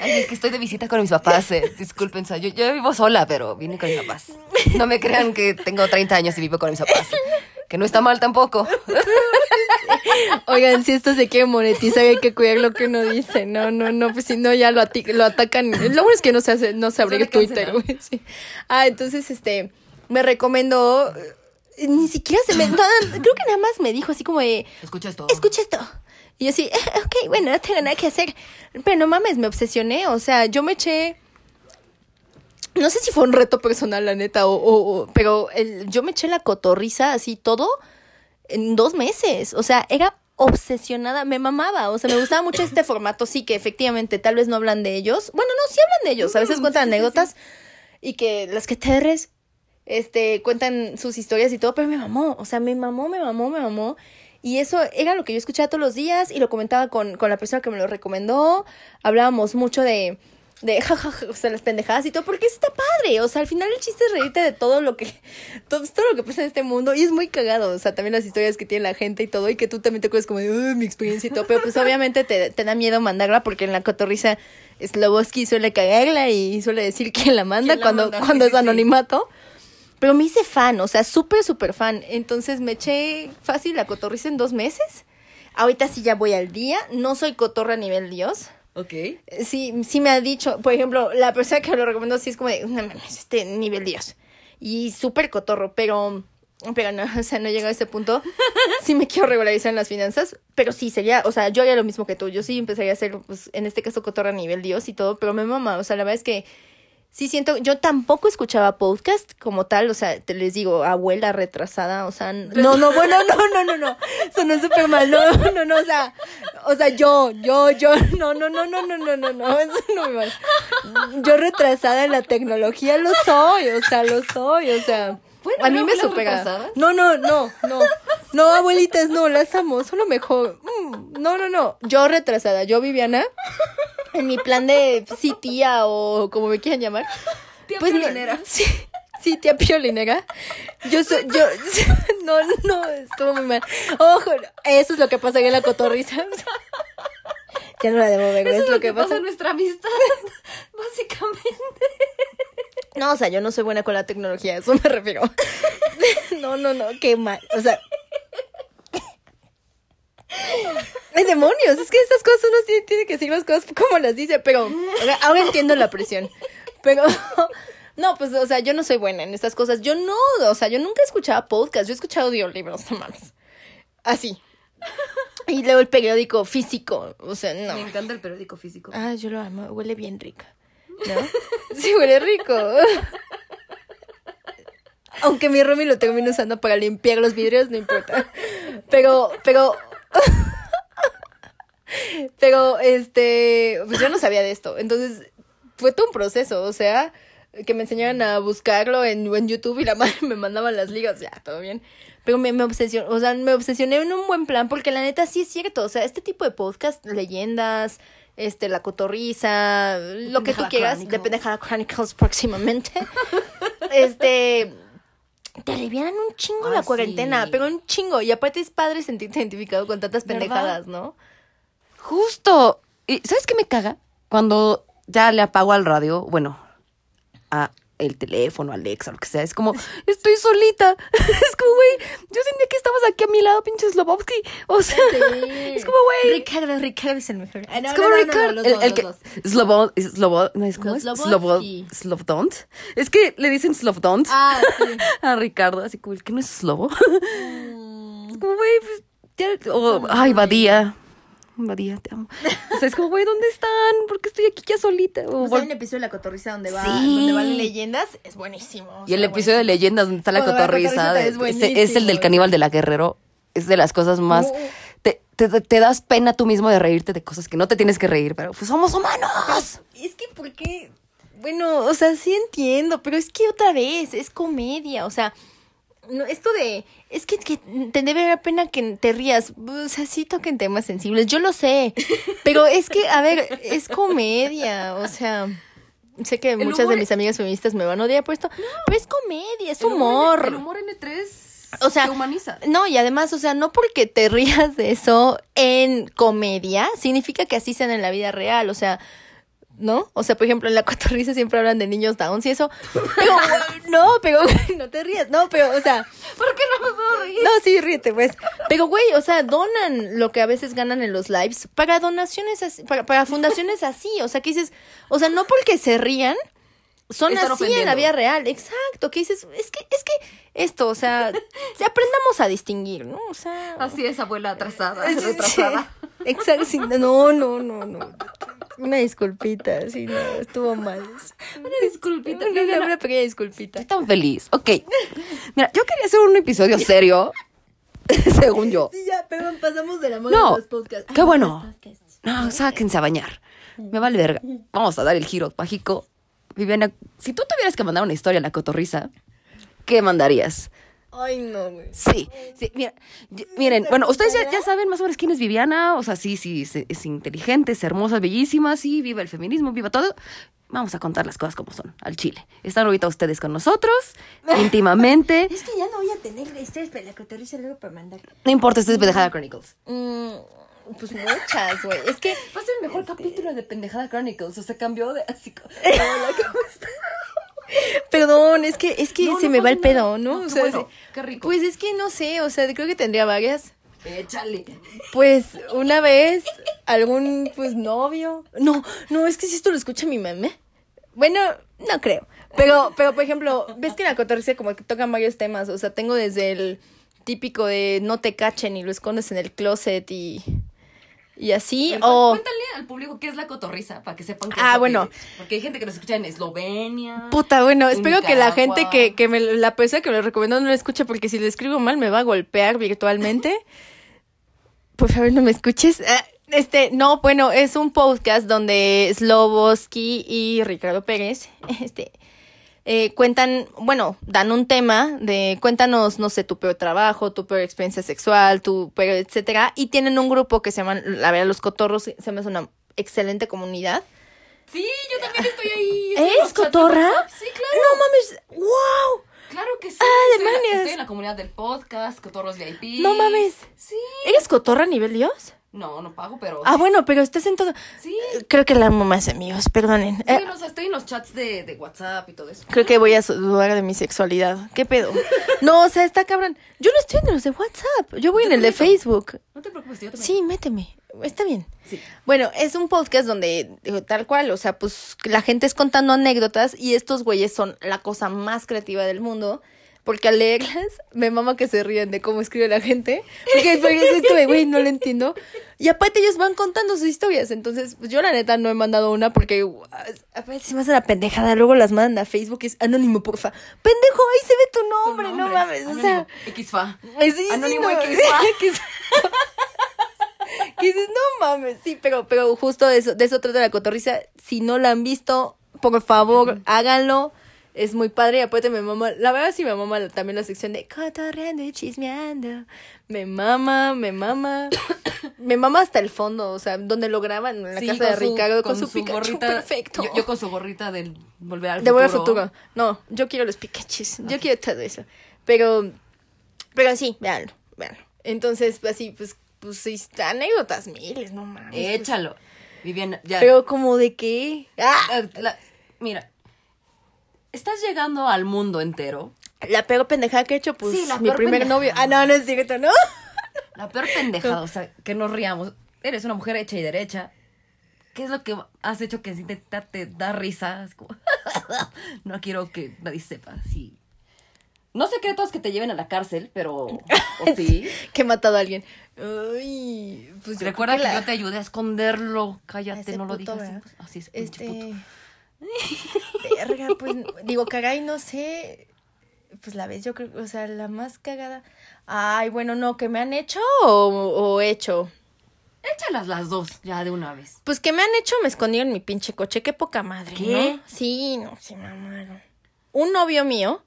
ay, es que estoy de visita con mis papás. eh. Disculpen, yo, yo vivo sola, pero vine con mis papás. No me crean que tengo 30 años y vivo con mis papás. Que no está mal tampoco. [LAUGHS] Oigan, si esto se quiere monetizar, hay que cuidar lo que uno dice. No, no, no, pues si no ya lo, ati- lo atacan. Lo bueno es que no se hace, no se abre Suele Twitter, güey. sí. Ah, entonces, este, me recomendó. eh, Ni siquiera se me. nada- creo que nada más me dijo así como de. Escucha esto. Escucha esto. Y yo así, "Eh, [LAUGHS] ok, bueno, no tengo nada que hacer. Pero no mames, me obsesioné. O sea, yo me eché. No sé si fue un reto personal, la neta, o, o- o- pero el, yo me eché la cotorriza así todo en dos meses. O sea, era obsesionada, me mamaba. O sea, me gustaba mucho este formato. Sí, que efectivamente tal vez no hablan de ellos. Bueno, no, sí hablan de ellos. A veces cuentan anécdotas y que las que te res, este, cuentan sus historias y todo, pero me mamó. O sea, me mamó, me mamó, me mamó. Y eso era lo que yo escuchaba todos los días y lo comentaba con, con la persona que me lo recomendó. Hablábamos mucho de, de [LAUGHS] jajaja, o sea, las pendejadas y todo, porque está padre, o sea, al final el chiste es reírte de todo lo que, [LAUGHS] todo, todo lo que pasa en este mundo, y es muy cagado, o sea, también las historias que tiene la gente y todo, y que tú también te acuerdas como de, "Uy, mi experiencia y todo, pero pues obviamente te, te da miedo mandarla, porque en la cotorriza Sloboski suele cagarla y suele decir quién la manda ¿Quién la cuando, manda? cuando Sí, es sí. anonimato. Pero me hice fan, o sea, súper, súper fan. Entonces me eché fácil la cotorriza en dos meses. Ahorita sí ya voy al día. No soy cotorra a nivel Dios. Ok. Sí, sí me ha dicho, por ejemplo, la persona que lo recomendó sí es como de, no mames, este nivel Dios. Y súper cotorro, pero, pero no, [LAUGHS] o sea, no llega a ese punto. [LAUGHS] Sí me quiero regularizar en las finanzas, pero sí sería, o sea, yo haría lo mismo que tú. Yo sí empezaría a hacer, pues, en este caso, cotorra a nivel Dios y todo, pero me mama, o sea, la verdad es que sí siento, yo tampoco escuchaba podcast como tal, o sea, te les digo, abuela retrasada, o sea, no, no, bueno, no, no, no, no, sonó súper mal, no, no, no, o sea, o sea, yo, yo, yo, no, no, no, no, no, no, no, no, eso no muy mal. Yo retrasada en la tecnología lo soy, o sea, lo soy, o sea, Bueno, a mí ¿no me supera. No, no, no, no, no, abuelitas, no, las amo, solo mejor, Mm, no, no, no, yo retrasada, yo Viviana, en mi plan de sí tía o como me quieran llamar. Tía pues no- piolinera. sí, sí, tía piolinera. Yo soy, yo, [LAUGHS] no, no, estuvo muy mal. Ojo, eso es lo que pasa en la cotorriza. Ya no la debo ver, Eso es lo que pasa. en nuestra amistad, [LAUGHS] básicamente. No, o sea, yo no soy buena con la tecnología, a eso me refiero. [LAUGHS] No, no, no, qué mal. O sea. ¡Ay, demonios! Es que estas cosas uno tiene, tiene que decir las cosas como las dice, pero ahora, ahora entiendo la presión. Pero. No, pues, o sea, yo no soy buena en estas cosas. Yo no, o sea, yo nunca escuchaba podcast, yo he escuchado audiolibros, no mames. Así. [LAUGHS] Y luego el periódico físico, o sea, no. Me encanta el periódico físico. Ah, yo lo amo, huele bien rica. ¿No? [LAUGHS] Sí, huele rico. [LAUGHS] Aunque mi Romy lo termine usando para limpiar los vidrios, no importa. Pero, pero. Pero, este. Pues yo no sabía de esto. Entonces, fue todo un proceso. O sea, que me enseñaron a buscarlo en, en YouTube y la madre me mandaba las ligas. Ya, todo bien. Pero me, me obsesioné, o sea, me obsesioné en un buen plan porque la neta sí es cierto. O sea, este tipo de podcast, leyendas, este, la cotorriza, lo que tú quieras, de Pendejada Chronicles próximamente. [LAUGHS] este. Te alivianan un chingo la cuarentena, sí. pero un chingo. Y aparte es padre sentirte identificado con tantas pendejadas, ¿no? Justo. ¿Y sabes qué me caga? Cuando ya le apago al radio, bueno, a el teléfono, Alexa, lo que sea, es como, estoy solita. [LAUGHS] Es como, güey, yo sentía que estabas aquí a mi lado, pinche Slobovsky. O sea, [LAUGHS] es como, güey. Ricardo, Ricardo es el mejor. Ah, no, Es como no, no, no, Ricardo. el, el que. Slobo, Slobo, no es como No, es que le dicen Slovdont Ah, sí. [LAUGHS] a Ricardo, así como el que no es Slobo. Es como, güey, pues ya. o, ay, Badía. Badía, te amo. O sea, es como, güey, ¿dónde están? ¿Por qué estoy aquí ya solita? O O sea, un episodio de La Cotorriza donde va, Sí. donde van leyendas, es buenísimo. o y el episodio de leyendas donde está la cotorriza. de- es es, el del caníbal de la Guerrero. Es de las cosas más. Uh. Te, te, te das pena tú mismo de reírte de cosas que no te tienes que reír, pero pues somos humanos. Es que, ¿por qué? Bueno, o sea, sí entiendo, pero es que otra vez, es comedia, o sea, no, esto de, es que, que te debe dar pena que te rías, o sea, sí toquen temas sensibles, yo lo sé, pero es que, a ver, es comedia, o sea, sé que muchas humor- de mis amigas feministas me van a odiar por esto, pero es comedia, es humor. El humor N3 O sea, te humaniza. No, y además, o sea, no porque te rías de eso en comedia, significa que así sean en la vida real, o sea, ¿no? O sea, por ejemplo, en la cotorriza siempre hablan de niños downs y eso. Pero, [LAUGHS] no, pero, güey, no te rías, no, pero, o sea, ¿Por qué no me puedo reír? no, sí, ríete, pues. Pero, güey, o sea, donan lo que a veces ganan en los lives para donaciones así, para, para fundaciones así, o sea, que dices, o sea, no porque se rían, son Están así en la vida real, exacto, que dices, es que, es que esto, o sea, si [LAUGHS] aprendamos a distinguir, ¿no? O sea. Así es, abuela atrasada, Sí, [LAUGHS] sí, retrasada. Exacto, sí, no, no, no, no. Una disculpita, sí, no, estuvo mal. Una disculpita. Una, una, una pequeña disculpita. Estoy tan feliz. Ok. Mira, yo quería hacer un episodio serio, [LAUGHS] según yo. Sí, ya, pero pasamos de la moda No, de los podcasts. qué Ay, bueno. podcasts. No, sáquense a bañar. Me vale verga. Vamos a dar el giro mágico. Viviana, si tú tuvieras que mandar una historia a la cotorriza, ¿qué mandarías? Ay, no, güey. Sí, sí, mira, miren, bueno, ustedes ya, ya saben más o menos quién es Viviana, o sea, sí, sí, es, es inteligente, es hermosa, bellísima, sí, viva el feminismo, viva todo. Vamos a contar las cosas como son, al chile. Están ahorita ustedes con nosotros, [LAUGHS] íntimamente. Es que ya no voy a tener historias para la cotorriza luego para mandar. No importa, esto es Pendejada Chronicles. Mm, pues muchas, güey. Es que Va a ser el mejor capítulo de Pendejada Chronicles, o sea, cambió de así. [LAUGHS] [LAUGHS] Perdón, es que, es que No, se no me va el pedo. ¿no? O sea, bueno, qué rico. Pues es que no sé, o sea, creo que tendría varias. Échale. Pues una vez, algún pues novio. No, no, es que si esto lo escucha mi mamá. Bueno, no creo. Pero, pero por ejemplo, ves que en la cotorriza como que tocan varios temas. O sea, tengo desde el típico de no te cachen y lo escondes en el closet y. Y así. O. Cuéntale al público qué es la cotorriza, para que sepan qué Ah, es lo bueno. que- porque hay gente que nos escucha en Eslovenia. Puta, bueno, en espero que la gente que, que me, la persona que me lo recomendó no lo escuche porque si le escribo mal me va a golpear virtualmente. [LAUGHS] Por favor, no me escuches. Ah, Este, no, bueno, es un podcast donde Sloboski y Ricardo Pérez, [LAUGHS] este, eh, cuentan, bueno, dan un tema de cuéntanos, no sé, tu peor trabajo, tu peor experiencia sexual, tu peor, etcétera, y tienen un grupo que se llaman, la verdad, los cotorros, se me hace una excelente comunidad. Sí, yo también estoy ahí. estoy en ¿Eres los chats de cotorra? Sí, claro. No mames, wow. Claro que sí. Ah, estoy, en la, estoy en la comunidad del podcast, Cotorros VIP. No mames. Sí. ¿Eres cotorra a nivel Dios? No, no pago, pero. Ah, bueno, pero estás en todo. Sí. Creo que la amo más amigos, perdonen. Sí, Eh, o sea, estoy en los chats de, de WhatsApp y todo eso. creo que voy a dudar de mi sexualidad. ¿Qué pedo? [LAUGHS] No, o sea, está cabrón. Yo no estoy en los de WhatsApp. Yo voy en el de. Facebook. No te preocupes, yo también. Sí, méteme. Está bien. Sí. Bueno, es un podcast donde, digo, tal cual, o sea, pues la gente es contando anécdotas y estos güeyes son la cosa más creativa del mundo. Porque al leerlas, me mama que se ríen de cómo escribe la gente. Porque, porque es esto de, güey, no lo entiendo. Y aparte ellos van contando sus historias. Entonces, pues yo la neta no he mandado una porque uh, aparte se me hace una pendejada. Luego las mandan a Facebook y es anónimo, porfa. Pendejo, ahí se ve tu Tu nombre, no mames. O Anónimo, sea, Xfa. Sí, sí, Anónimo no, Xfa. [LAUGHS] que dices, no mames, sí, pero, pero justo de eso, de eso trata la cotorriza. Si no la han visto, por favor, háganlo. Es muy padre y aparte me mama, la verdad sí me mama también la sección de cotorreando y chismeando. Me mama, me mama. [COUGHS] me mama hasta el fondo, o sea, donde lo graban, en la Sí, casa de su- Ricardo, con, su, Pikachu gorrita. perfecto. Yo, yo con su gorrita del volver al De futuro. Volver al futuro. No, yo quiero los Pikachus. Yo quiero todo eso. Pero, pero sí, véanlo, véanlo. Entonces, así, pues, pues, anécdotas miles, no mames. pues. Échalo. Viviana, ya. Pero como de qué? Ah, la- mira, estás llegando al mundo entero. la peor pendejada que he hecho, pues, Sí, la mi peor primer pendejada. novio. Ah, no, no es cierto, ¿no? La peor pendejada, o sea, que nos riamos. Eres una mujer hecha y derecha. ¿Qué es lo que has hecho que te, te, da risa? Es como, [LAUGHS] no quiero que nadie sepa. Sí. No secretos que te lleven a la cárcel, pero. ¿o [LAUGHS] sí. que he matado a alguien. Ay, pues Recuerda que, la- yo te ayudé a esconderlo. Cállate, no lo digas. Así es, pinche puto. [LAUGHS] Verga, pues. Digo, caray, no sé. Pues la vez, yo creo, o sea, la más cagada. Ay, bueno, no, que me han hecho o, o hecho. Échalas las dos, ya de una vez. Pues que me han hecho, me escondí en mi pinche coche, qué poca madre, ¿Qué? ¿no? Sí, no, sí, mamaron. Un novio mío,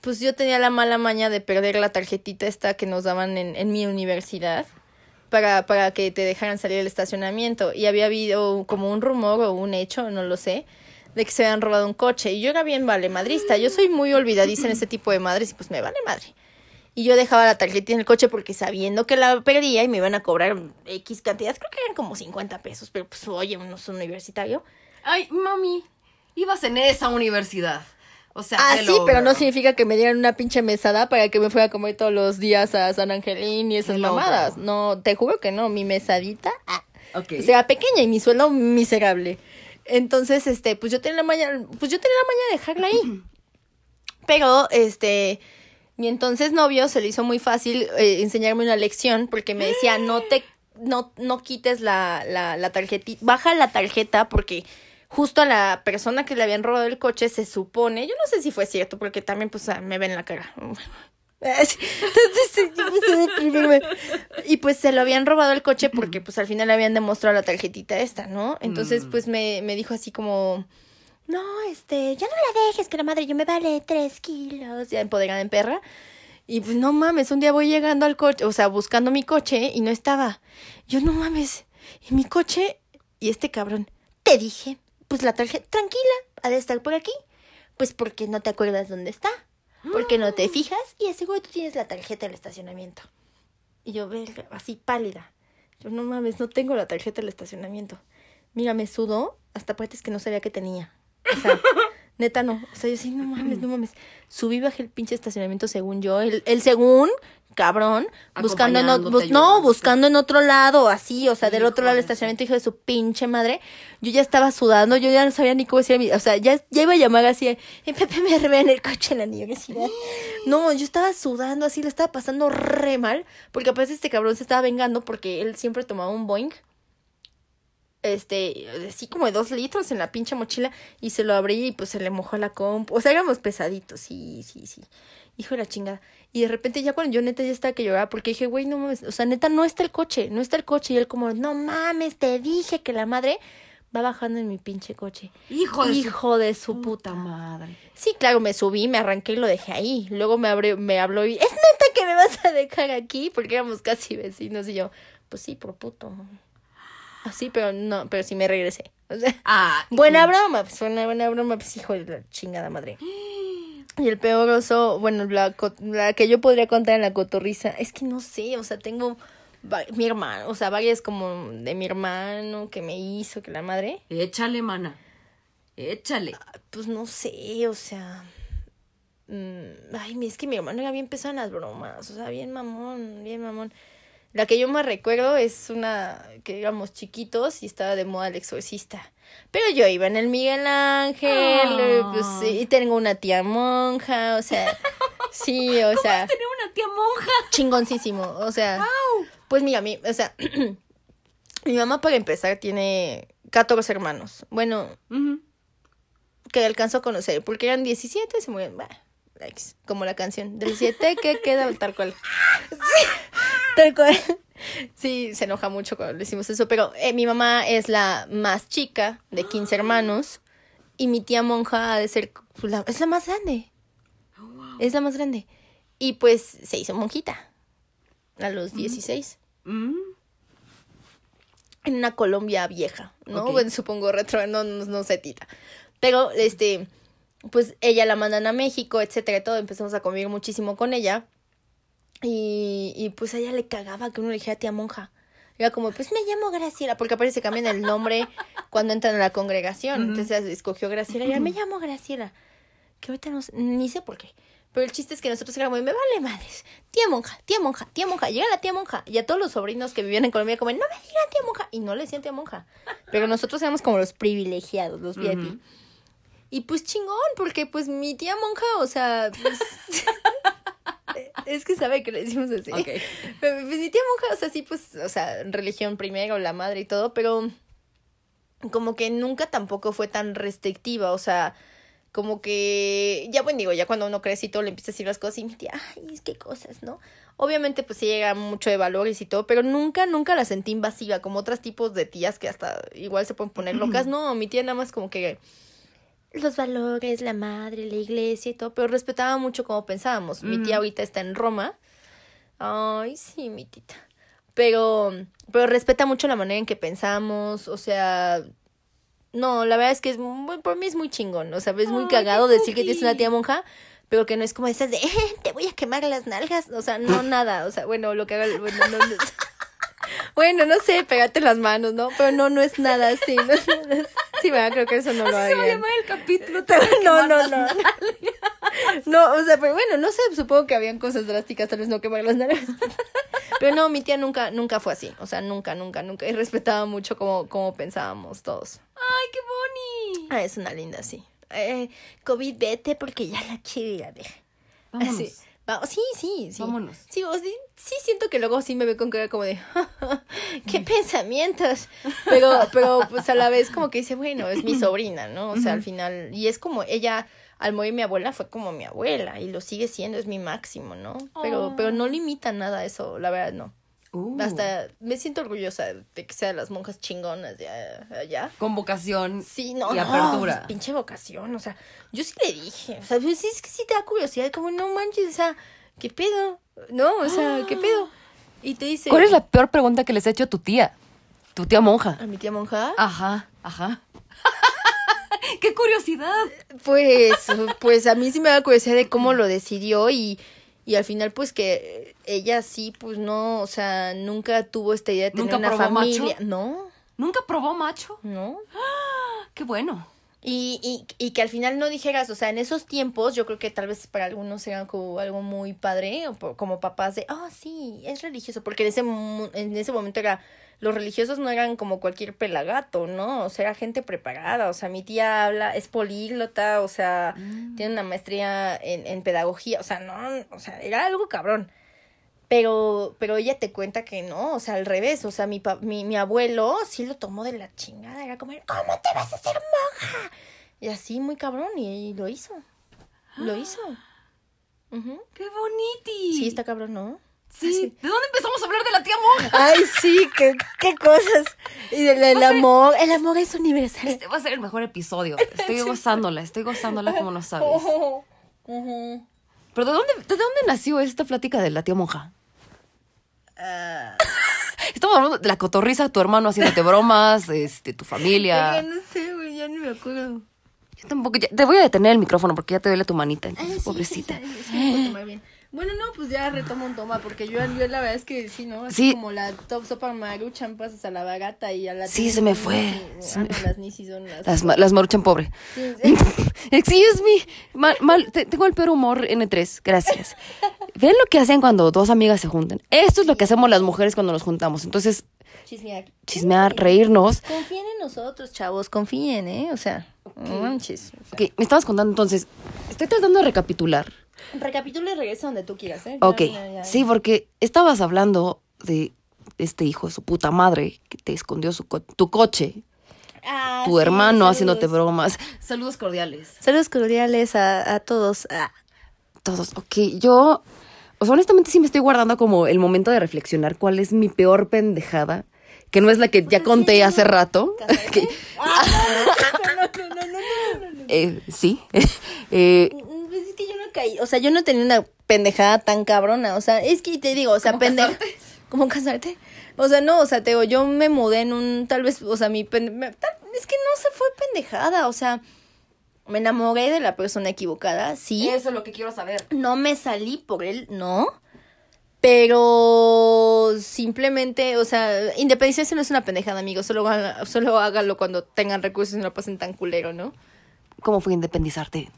pues yo tenía la mala maña de perder la tarjetita esta que nos daban en, en mi universidad para, para que te dejaran salir del estacionamiento. Y había habido como un rumor o un hecho, no lo sé, de que se habían robado un coche. Y yo era bien vale madrista, yo soy muy olvidadiza en ese tipo de madres y pues me vale madre. Y yo dejaba la tarjeta en el coche porque sabiendo que la perdía y me iban a cobrar X cantidad, creo que eran como 50 pesos, pero pues oye, uno es universitario. Ay, mami, ibas en esa universidad. O sea, Ah, sí, pero no significa que me dieran una pinche mesada para que me fuera a comer todos los días a San Angelín y esas mamadas. No, te juro que no, mi mesadita ah, o sea, pequeña y mi sueldo miserable. Entonces, este, pues yo tenía la maña, pues yo tenía la maña de dejarla ahí. [CLEARS THROAT] Pero, este, mi entonces novio se le hizo muy fácil eh, enseñarme una lección porque me decía, no te, no, no quites la, la, la tarjetita, baja la tarjeta porque justo a la persona que le habían robado el coche se supone, yo no sé si fue cierto porque también pues ah, me ven la cara. [LAUGHS] Entonces yo deprimirme. Y pues se lo habían robado el coche porque pues al final le habían demostrado la tarjetita esta, ¿no? Entonces Mm. pues me, me dijo así como, no, este, ya no la dejes, que la madre yo me vale tres kilos, ya empoderada en perra. Y pues no mames, un día voy llegando al coche, o sea, buscando mi coche y no estaba. Yo no mames, y mi coche y este cabrón, te dije, pues la tarjeta, tranquila, ha de estar por aquí. Pues porque no te acuerdas dónde está, porque no te fijas y aseguro tú tienes la tarjeta del estacionamiento. Y yo, verga, así pálida. Yo, no mames, no tengo la tarjeta del estacionamiento. Mira, me sudó hasta partes que no sabía que tenía. O sea, [LAUGHS] neta no. O sea, yo sí, no [CLEARS THROAT] mames, no mames. Subí, bajé el pinche estacionamiento según yo. El, el según, cabrón, buscando en, o- Acompañándote, bus- no, buscando en otro lado, así, o sea, del otro lado del estacionamiento, hijo de su pinche madre. Yo ya estaba sudando, yo ya no sabía ni cómo decir, a mi- o sea, ya, ya iba a llamar así, eh, Pepe me arrebé en el coche en la universidad. No, yo estaba sudando así, le estaba pasando re mal, porque aparte este cabrón se estaba vengando porque él siempre tomaba un Boeing este, así como de dos litros en la pinche mochila y se lo abrí y pues se le mojó la comp. O sea, éramos pesaditos, sí, sí, sí. Hijo de la chingada. Y de repente ya cuando yo neta ya estaba que lloraba porque dije, güey, no mames, o sea, neta no está el coche, no está el coche. Y él como, no mames, te dije que la madre va bajando en mi pinche coche. Hijo de Hijo de su su puta. puta madre. Sí, claro, me subí, me arranqué y lo dejé ahí. Luego me abrió, me habló y, ¿es neta que me vas a dejar aquí? Porque éramos casi vecinos y yo, pues sí, por puto. Así, pero no, pero sí me regresé. O sea, Ah, [LAUGHS] buena broma, pues una buena broma, pues hijo de la chingada madre. Y el peor oso, bueno, la, la que yo podría contar en la cotorriza, es que no sé, o sea, tengo mi hermano, o sea, varias como de mi hermano que me hizo, que la madre. Échale, mana. Échale. Pues no sé, o sea. mm, ay, es que mi hermano era bien pesado en las bromas. O sea, bien mamón, bien mamón. La que yo más recuerdo es una que éramos chiquitos y estaba de moda el exorcista. Pero yo iba en el Miguel Ángel, eh, pues, y tengo una tía monja, o sea, [LAUGHS] sí, o sea, Tener una tía monja. chingoncísimo, o sea, pues mira, mi, o sea, [CLEARS THROAT] mi mamá para empezar tiene 14 hermanos. Bueno, que alcanzó a conocer, porque eran 17 y se murieron. Bah, likes, como la canción. 17 que queda tal cual. Sí, tal cual. Sí, se enoja mucho cuando le decimos eso, pero eh, mi mamá es la más chica de 15 hermanos y mi tía monja ha de ser pues, la, es la más grande. Es la más grande. Y pues se hizo monjita a los 16 Mm. en una Colombia vieja, ¿no? Bueno, supongo retro, no, no, no sé, tita. Pero, este, pues ella la mandan a México, etcétera, y todo. Empezamos a convivir muchísimo con ella. Y, y pues a ella le cagaba que uno le dijera tía monja. Era como, pues me llamo Graciela, porque aparece cambian el nombre cuando entran a la congregación. Entonces escogió Graciela y ella, me llamo Graciela. Que ahorita no sé- ni sé por qué. Pero el chiste es que nosotros éramos, me vale madres. Tía monja, tía monja, tía monja. Llega la tía monja. Y a todos los sobrinos que vivían en Colombia, como, no me digan tía monja. Y no le decían tía monja. Pero nosotros éramos como los privilegiados, los VIP. Ujú. Y pues chingón, porque pues mi tía monja, o sea, pues, [LAUGHS] es que sabe que le decimos así. Ok. Pues mi tía monja, o sea, sí, pues, o sea, religión primero, la madre y todo, pero como que nunca tampoco fue tan restrictiva, o sea, como que, ya bueno, digo, ya cuando uno crece y todo, le empieza a decir las cosas y mi tía, ay, es que cosas, ¿no? Obviamente, pues sí llega mucho de valores y todo, pero nunca, nunca la sentí invasiva, como otros tipos de tías que hasta igual se pueden poner locas. [CLEARS THROAT] No, mi tía nada más como que los valores, la madre, la iglesia y todo, pero respetaba mucho como pensábamos. Mi tía ahorita está en Roma. Ay, sí, mi tita. Pero, pero respeta mucho la manera en que pensamos, o sea, no, la verdad es que es muy, por mí es muy chingón, o sea, es muy Ay, cagado decir que tienes una tía monja, pero que no es como esas de, "Eh, te voy a quemar las nalgas, o sea, no [LAUGHS] nada, o sea, bueno, lo que haga, bueno, no, no, bueno, no sé, pegarte las manos, ¿no? Pero no, no es nada así, no es nada así. Sí, ¿verdad? creo que eso no lo Así se va a llamar el capítulo. [LAUGHS] te voy a No, no, no. [LAUGHS] No, o sea, pero bueno, no sé, supongo que habían cosas drásticas, tal vez no quemar las nalgas. [LAUGHS] Pero no, mi tía nunca, nunca fue así. O sea, nunca, nunca, nunca. Y respetaba mucho como, como pensábamos todos. Ay, qué boni. Ah, es una linda, sí. Eh, COVID, vete porque ya la quiero ir a ver. Vámonos. Sí. Va- sí, sí, sí. Vámonos. Sí, o sí, sí siento que luego sí me ve con cara como de, [LAUGHS] qué pensamientos. Pero, pero pues a la vez como que dice, bueno, es mi sobrina, ¿no? O sea, al final, y es como ella, al morir mi abuela fue como mi abuela y lo sigue siendo, es mi máximo, ¿no? Pero, Oh. pero no limita nada eso, la verdad, no. Uh, Hasta me siento orgullosa de que sean las monjas chingonas de allá. Con vocación Sí, no, y no, apertura. pues, pinche vocación, o sea, yo sí le dije, o sea, pues, sí, es que sí te da curiosidad, como no manches, o sea, ¿qué pedo? No, o sea, ¿qué pedo? Y te dice... ¿Cuál es la peor pregunta que les ha hecho a tu tía? Tu tía monja. ¿A mi tía monja? Ajá, ajá. [LAUGHS] ¡Qué curiosidad! Pues, pues a mí sí me da curiosidad de cómo lo decidió y, y al final pues que ella sí, pues no, o sea, nunca tuvo esta idea de tener ¿Nunca una probó macho? familia. No, ¿Nunca probó macho? no. ¡Qué bueno! Y, y, y que al final no dijeras, o sea, en esos tiempos yo creo que tal vez para algunos era como algo muy padre, o po- como papás de, oh, sí, es religioso, porque en ese, en ese momento era, los religiosos no eran como cualquier pelagato, ¿no? O sea, era gente preparada, o sea, mi tía habla, es políglota, o sea, tiene una maestría en, en pedagogía, o sea, no, o sea, era algo cabrón. Pero, pero ella te cuenta que no, o sea, al revés, o sea, mi, pa- mi, mi abuelo sí lo tomó de la chingada, era como, ¿cómo te vas a hacer monja? Y así, muy cabrón, y, y lo hizo, lo hizo. [GASPS] ¡Qué boniti! Sí, está cabrón, ¿no? Sí. ¿De dónde empezamos a hablar de la tía monja? Ay, sí, qué, qué cosas. Y del el amor, el amor es universal. Este va a ser el mejor episodio. [LAUGHS] Estoy gozándola, estoy gozándola como no sabes. [LAUGHS] Ujú. ¿Pero de dónde, de dónde nació esta plática de la tía monja? Ah, Estamos hablando de la cotorriza, tu hermano haciéndote bromas, este, tu familia. no sé, güey, ya no me acuerdo. Yo tampoco, ya- te voy a detener el micrófono porque ya te duele tu manita, Ay, entonces, sí, pobrecita. sí, sí, sí, me puedo tomar bien. Bueno, no, pues ya retomo un toma, porque yo, yo la verdad es que sí, ¿no? Así Sí. como la top sopa maruchan pasas a la barata y a la... Sí, se me fue. Se Ah, me no, las nisis son las... Las, ma- las maruchan pobre. Sí, [LAUGHS] sí. Excuse me. Mal, mal, te- tengo el peor humor N3. Gracias. [LAUGHS] Ven lo que hacen cuando dos amigas se juntan. Esto es lo que hacemos las mujeres cuando nos juntamos. Entonces, Chismear. chismear, reírnos. Confíen en nosotros, chavos, confíen, ¿eh? O sea, no manches. o sea. Ok, me estabas contando entonces. Estoy tratando de recapitular. Recapitula y regresa donde tú quieras, ¿eh? Ya, Ok, ya, ya. sí, porque estabas hablando de este hijo de su puta madre que te escondió su co- tu coche, Ah, tu sí, hermano saludos. haciéndote bromas. Saludos cordiales. Saludos cordiales a, a todos. Ah. Todos, ok, yo, o sea, honestamente sí me estoy guardando como el momento de reflexionar cuál es mi peor pendejada, que no es la que ya conté hace rato. que- No, no, no, no, no, no, no. eh, sí. eh, Mm, pues es que yo no caí, o sea, yo no tenía una pendejada tan cabrona, o sea, es que te digo, o sea, ¿Cómo pendeja. casarte? [LAUGHS] ¿Cómo casarte? O sea, no, o sea, te digo, yo me mudé en un, tal vez, o sea, mi pende- es que no se fue pendejada, o sea, me enamoré de la persona equivocada, sí. Eso es lo que quiero saber. No me salí por él, no. Pero simplemente, o sea, independencia no es una pendejada, amigos. Solo, haga- solo hágalo cuando tengan recursos y no lo pasen tan culero, ¿no? ¿Cómo fue independizarte?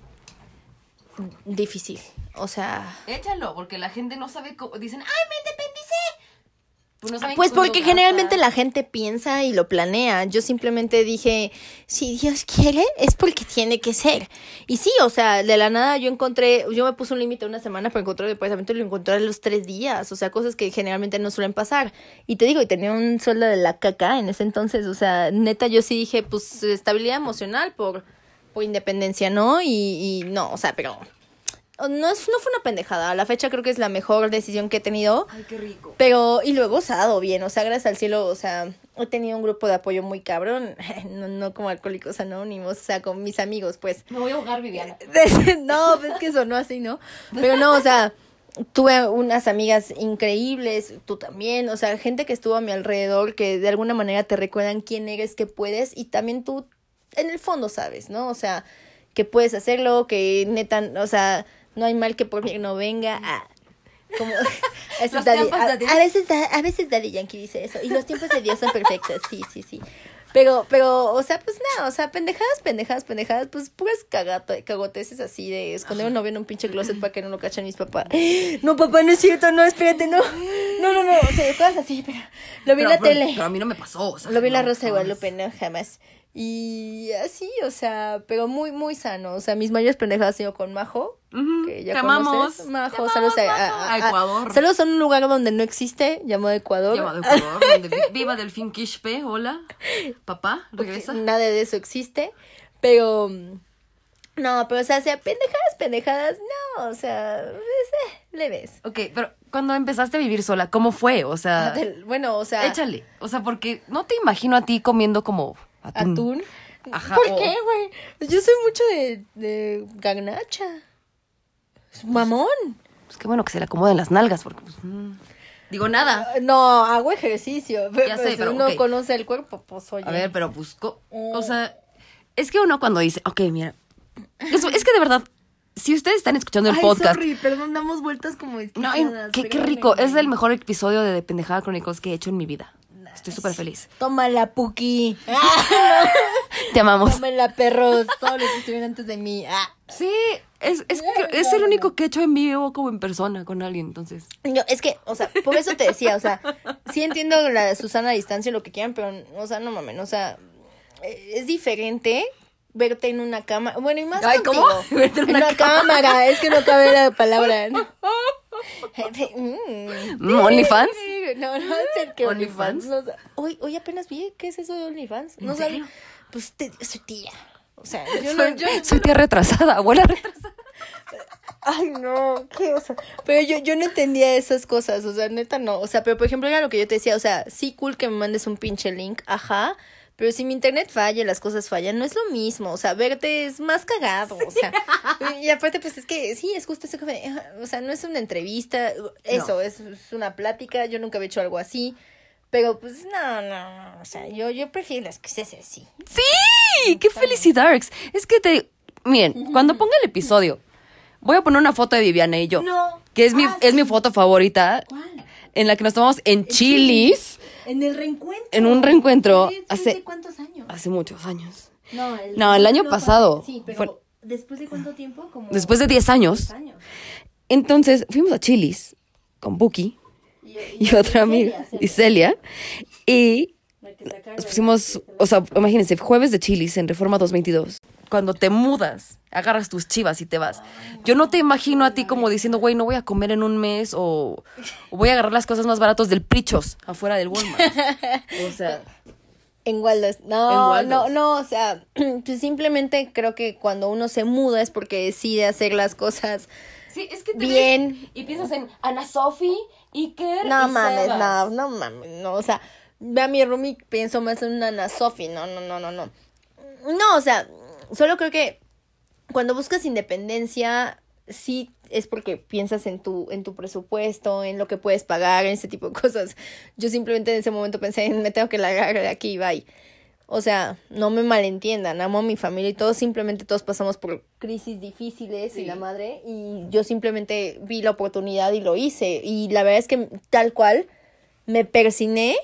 Difícil. O sea. Échalo, porque la gente no sabe cómo. Dicen, ¡ay, me independicé! Pues, no Pues porque generalmente la gente piensa y lo planea. Yo simplemente dije, si Dios quiere, es porque tiene que ser. Y sí, o sea, de la nada yo encontré, yo me puse un límite una semana para encontrar el departamento y lo encontré a los tres días. O sea, cosas que generalmente no suelen pasar. Y te digo, y tenía un sueldo de la caca en ese entonces. O sea, neta, yo sí dije, pues estabilidad emocional por, por independencia, ¿no? Y, y no, o sea, pero... No, es, no fue una pendejada. A la fecha creo que es la mejor decisión que he tenido. Ay, qué rico. Pero, y lo he gozado bien, o sea, gracias al cielo, o sea, he tenido un grupo de apoyo muy cabrón, [LAUGHS] no, no como alcohólicos anónimos, o sea, con mis amigos, pues. Me voy a ahogar, Viviana. [LAUGHS] no, pues es que sonó así, ¿no? Pero no, o sea, tuve unas amigas increíbles, tú también, o sea, gente que estuvo a mi alrededor que de alguna manera te recuerdan quién eres, que puedes, y también tú, en el fondo, sabes, ¿no? O sea, que puedes hacerlo, que neta, o sea, no hay mal que por bien no venga. Ah, como, [LAUGHS] a, veces Daddy- a- a veces a veces Daddy Yankee dice eso, y los tiempos de Dios son perfectos, sí, sí, sí. Pero, pero, o sea, pues nada, o sea, pendejadas, pendejadas, pendejadas, pues puras cagato, cagoteces así de esconder un novio en un pinche closet para que no lo cachen mis papás. [GASPS] No, papá, no es cierto, no, espérate, no. No, no, no, o sea, cosas así, pero lo vi en la pero, tele. Pero a mí no me pasó. o sea, Lo vi en la Rosa de. Guadalupe, no, jamás. Y así, o sea, pero muy, muy sano. O sea, mis mayores pendejadas han sido con Majo. Ujú, Que ya te conoces. amamos. Majo, Te saludos amamos, a, Majo. a- A a- Ecuador. Saludos a un lugar donde no existe, llamado Ecuador. Llamado Ecuador, donde vi- viva Delfín Quispe, hola. Papá, [LAUGHS] regresa. Nada de eso existe. Pero. No, pero o sea, sea pendejadas, pendejadas, no, o sea, eh, leves. Ok, pero cuando empezaste a vivir sola, ¿cómo fue? O sea, Del- Bueno, o sea, échale. O sea, porque no te imagino a ti comiendo como atún. atún. Ajá, ¿Por o- qué, güey? Yo soy mucho de, de garnacha. Mamón. Pues qué bueno que se le acomoden las nalgas, porque pues, mm, digo nada. No, hago ejercicio. Ya sé, si pero, uno conoce el cuerpo, pues oye. A ver, pero busco, o sea, es que uno cuando dice, ok, mira, es, es que de verdad, si ustedes están escuchando el Ay, podcast, sorry, perdón, damos vueltas como no, qué, qué rico, es el mejor episodio de, de Pendejada Chronicles que he hecho en mi vida. Estoy súper feliz. Tómala, Puki. [LAUGHS] Te amamos. Tómala, perros. Todos los que estuvieron antes de mí. Ah. Sí, es, es, es el único que he hecho en vivo como en persona con alguien, entonces. Yo, es que, o sea, por eso te decía, o sea, sí entiendo la Susana a distancia, lo que quieran, pero, o sea, no mames, o sea, eh, es diferente verte en una cámara. Bueno, y más Ay, contigo. ¿cómo? [LAUGHS] Verte en en una una cámara, es que no cabe la palabra. ¿no? [LAUGHS] Mm. Mm, ¿OnlyFans? No, no es que ¿OnlyFans? Hoy, hoy apenas vi qué es eso de OnlyFans. No ¿En sabía. Pues te, soy tía. O sea, [LAUGHS] yo Soy, no, yo, soy tía retrasada, abuela retrasada. [LAUGHS] Ay, no, qué, o sea, pero yo, yo no entendía esas cosas, o sea, neta no, o sea, pero por ejemplo era lo que yo te decía, o sea, sí cool que me mandes un pinche link, ajá, pero si mi internet falla, las cosas fallan, no es lo mismo, o sea, verte es más cagado, o sea, y aparte pues es que sí, es justo eso que me- o sea, no es una entrevista, eso, es, es una plática, yo nunca había hecho algo así, pero pues no, no, no, o sea, yo, yo prefiero las cosas así. ¡Sí! ¡Qué felicidad! Es que te. Miren, cuando ponga el episodio, voy a poner una foto de Viviana y yo. No. Que es mi, Ah, es mi foto favorita. En la que nos tomamos en Chilis En el reencuentro. En un reencuentro ¿Sí? hace- ¿Hace cuántos años? hace muchos años. No, el, No, el año no, pasado. Sí, pero Fue- ¿después de cuánto tiempo? Como Después de 10 años. 10 años. Entonces fuimos a Chilis con Buki y otra amiga, y Celia. Y nos pusimos, o sea, imagínense, jueves de Chilis en Reforma 222. Cuando te mudas, agarras tus chivas y te vas. Yo no te imagino a ti como diciendo, güey, no voy a comer en un mes o, o voy a agarrar las cosas más baratas del Prichos afuera del Walmart. [LAUGHS] O sea, En Waldos. No, En Waldos. no, no, o sea, [CLEARS THROAT] pues simplemente creo que cuando uno se muda es porque decide hacer las cosas. sí, es que te Bien. ves y piensas en Ana Sofi, Iker No mames, no, no mames, no, o sea, ve a mi roomie, pienso más en una Ana Sofi, no, no, no, no, no. No, o sea, solo creo que cuando buscas independencia, sí es porque piensas en tu, en tu presupuesto, en lo que puedes pagar, en ese tipo de cosas. Yo simplemente en ese momento pensé en me tengo que largar de aquí, bye. O sea, no me malentiendan, amo a mi familia y todos, simplemente todos pasamos por crisis difíciles y la madre, y yo simplemente vi la oportunidad y lo hice. Y la verdad es que tal cual me persiné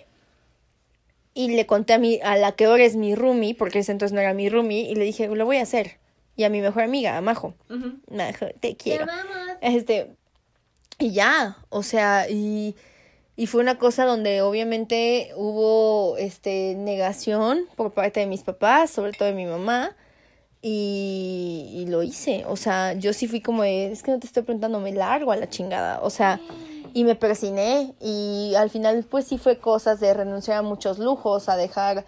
y le conté a mi, a la que ahora es mi roomie, porque ese entonces no era mi roomie, y le dije, lo voy a hacer. Y a mi mejor amiga, a Majo. Majo, te quiero. Este, y ya, o sea, y, y fue una cosa donde obviamente hubo este negación por parte de mis papás, sobre todo de mi mamá, y, y lo hice. O sea, yo sí fui como de, es que no te estoy preguntando, me largo a la chingada. O sea, y me persiné, y al final pues sí fue cosas de renunciar a muchos lujos, a dejar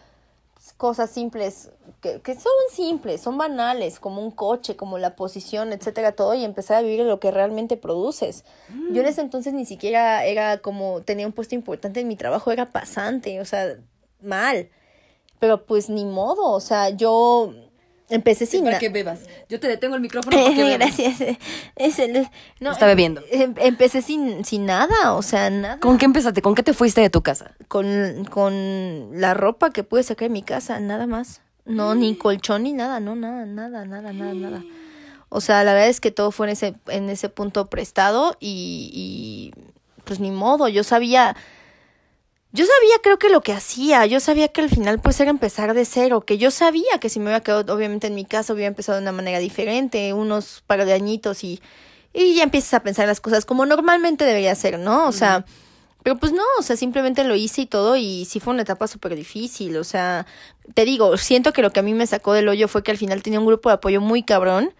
cosas simples que, que son simples, son banales, como un coche, como la posición, etcétera, todo, y empezar a vivir lo que realmente produces. Yo en ese entonces ni siquiera era como, tenía un puesto importante en mi trabajo, era pasante, o sea, mal. Pero pues ni modo, o sea, yo empecé sin para que bebas. Yo te detengo el micrófono [LAUGHS] bebas. Gracias. Es el, no, Está bebiendo. em- empecé sin, sin nada, o sea, nada ¿Con qué empezaste? ¿Con qué te fuiste de tu casa? con, con la ropa que pude sacar de mi casa, nada más. No, ni colchón ni nada, no, nada, nada, nada, nada, nada. O sea, la verdad es que todo fue en ese, en ese punto prestado y, y pues ni modo, yo sabía, yo sabía creo que lo que hacía, yo sabía que al final pues era empezar de cero, que yo sabía que si me hubiera quedado obviamente en mi casa hubiera empezado de una manera diferente, unos par de añitos y, y ya empiezas a pensar las cosas como normalmente debería ser, ¿no? O sea, pero pues no, o sea, simplemente lo hice y todo y sí fue una etapa súper difícil, o sea, te digo, siento que lo que a mí me sacó del hoyo fue que al final tenía un grupo de apoyo muy cabrón,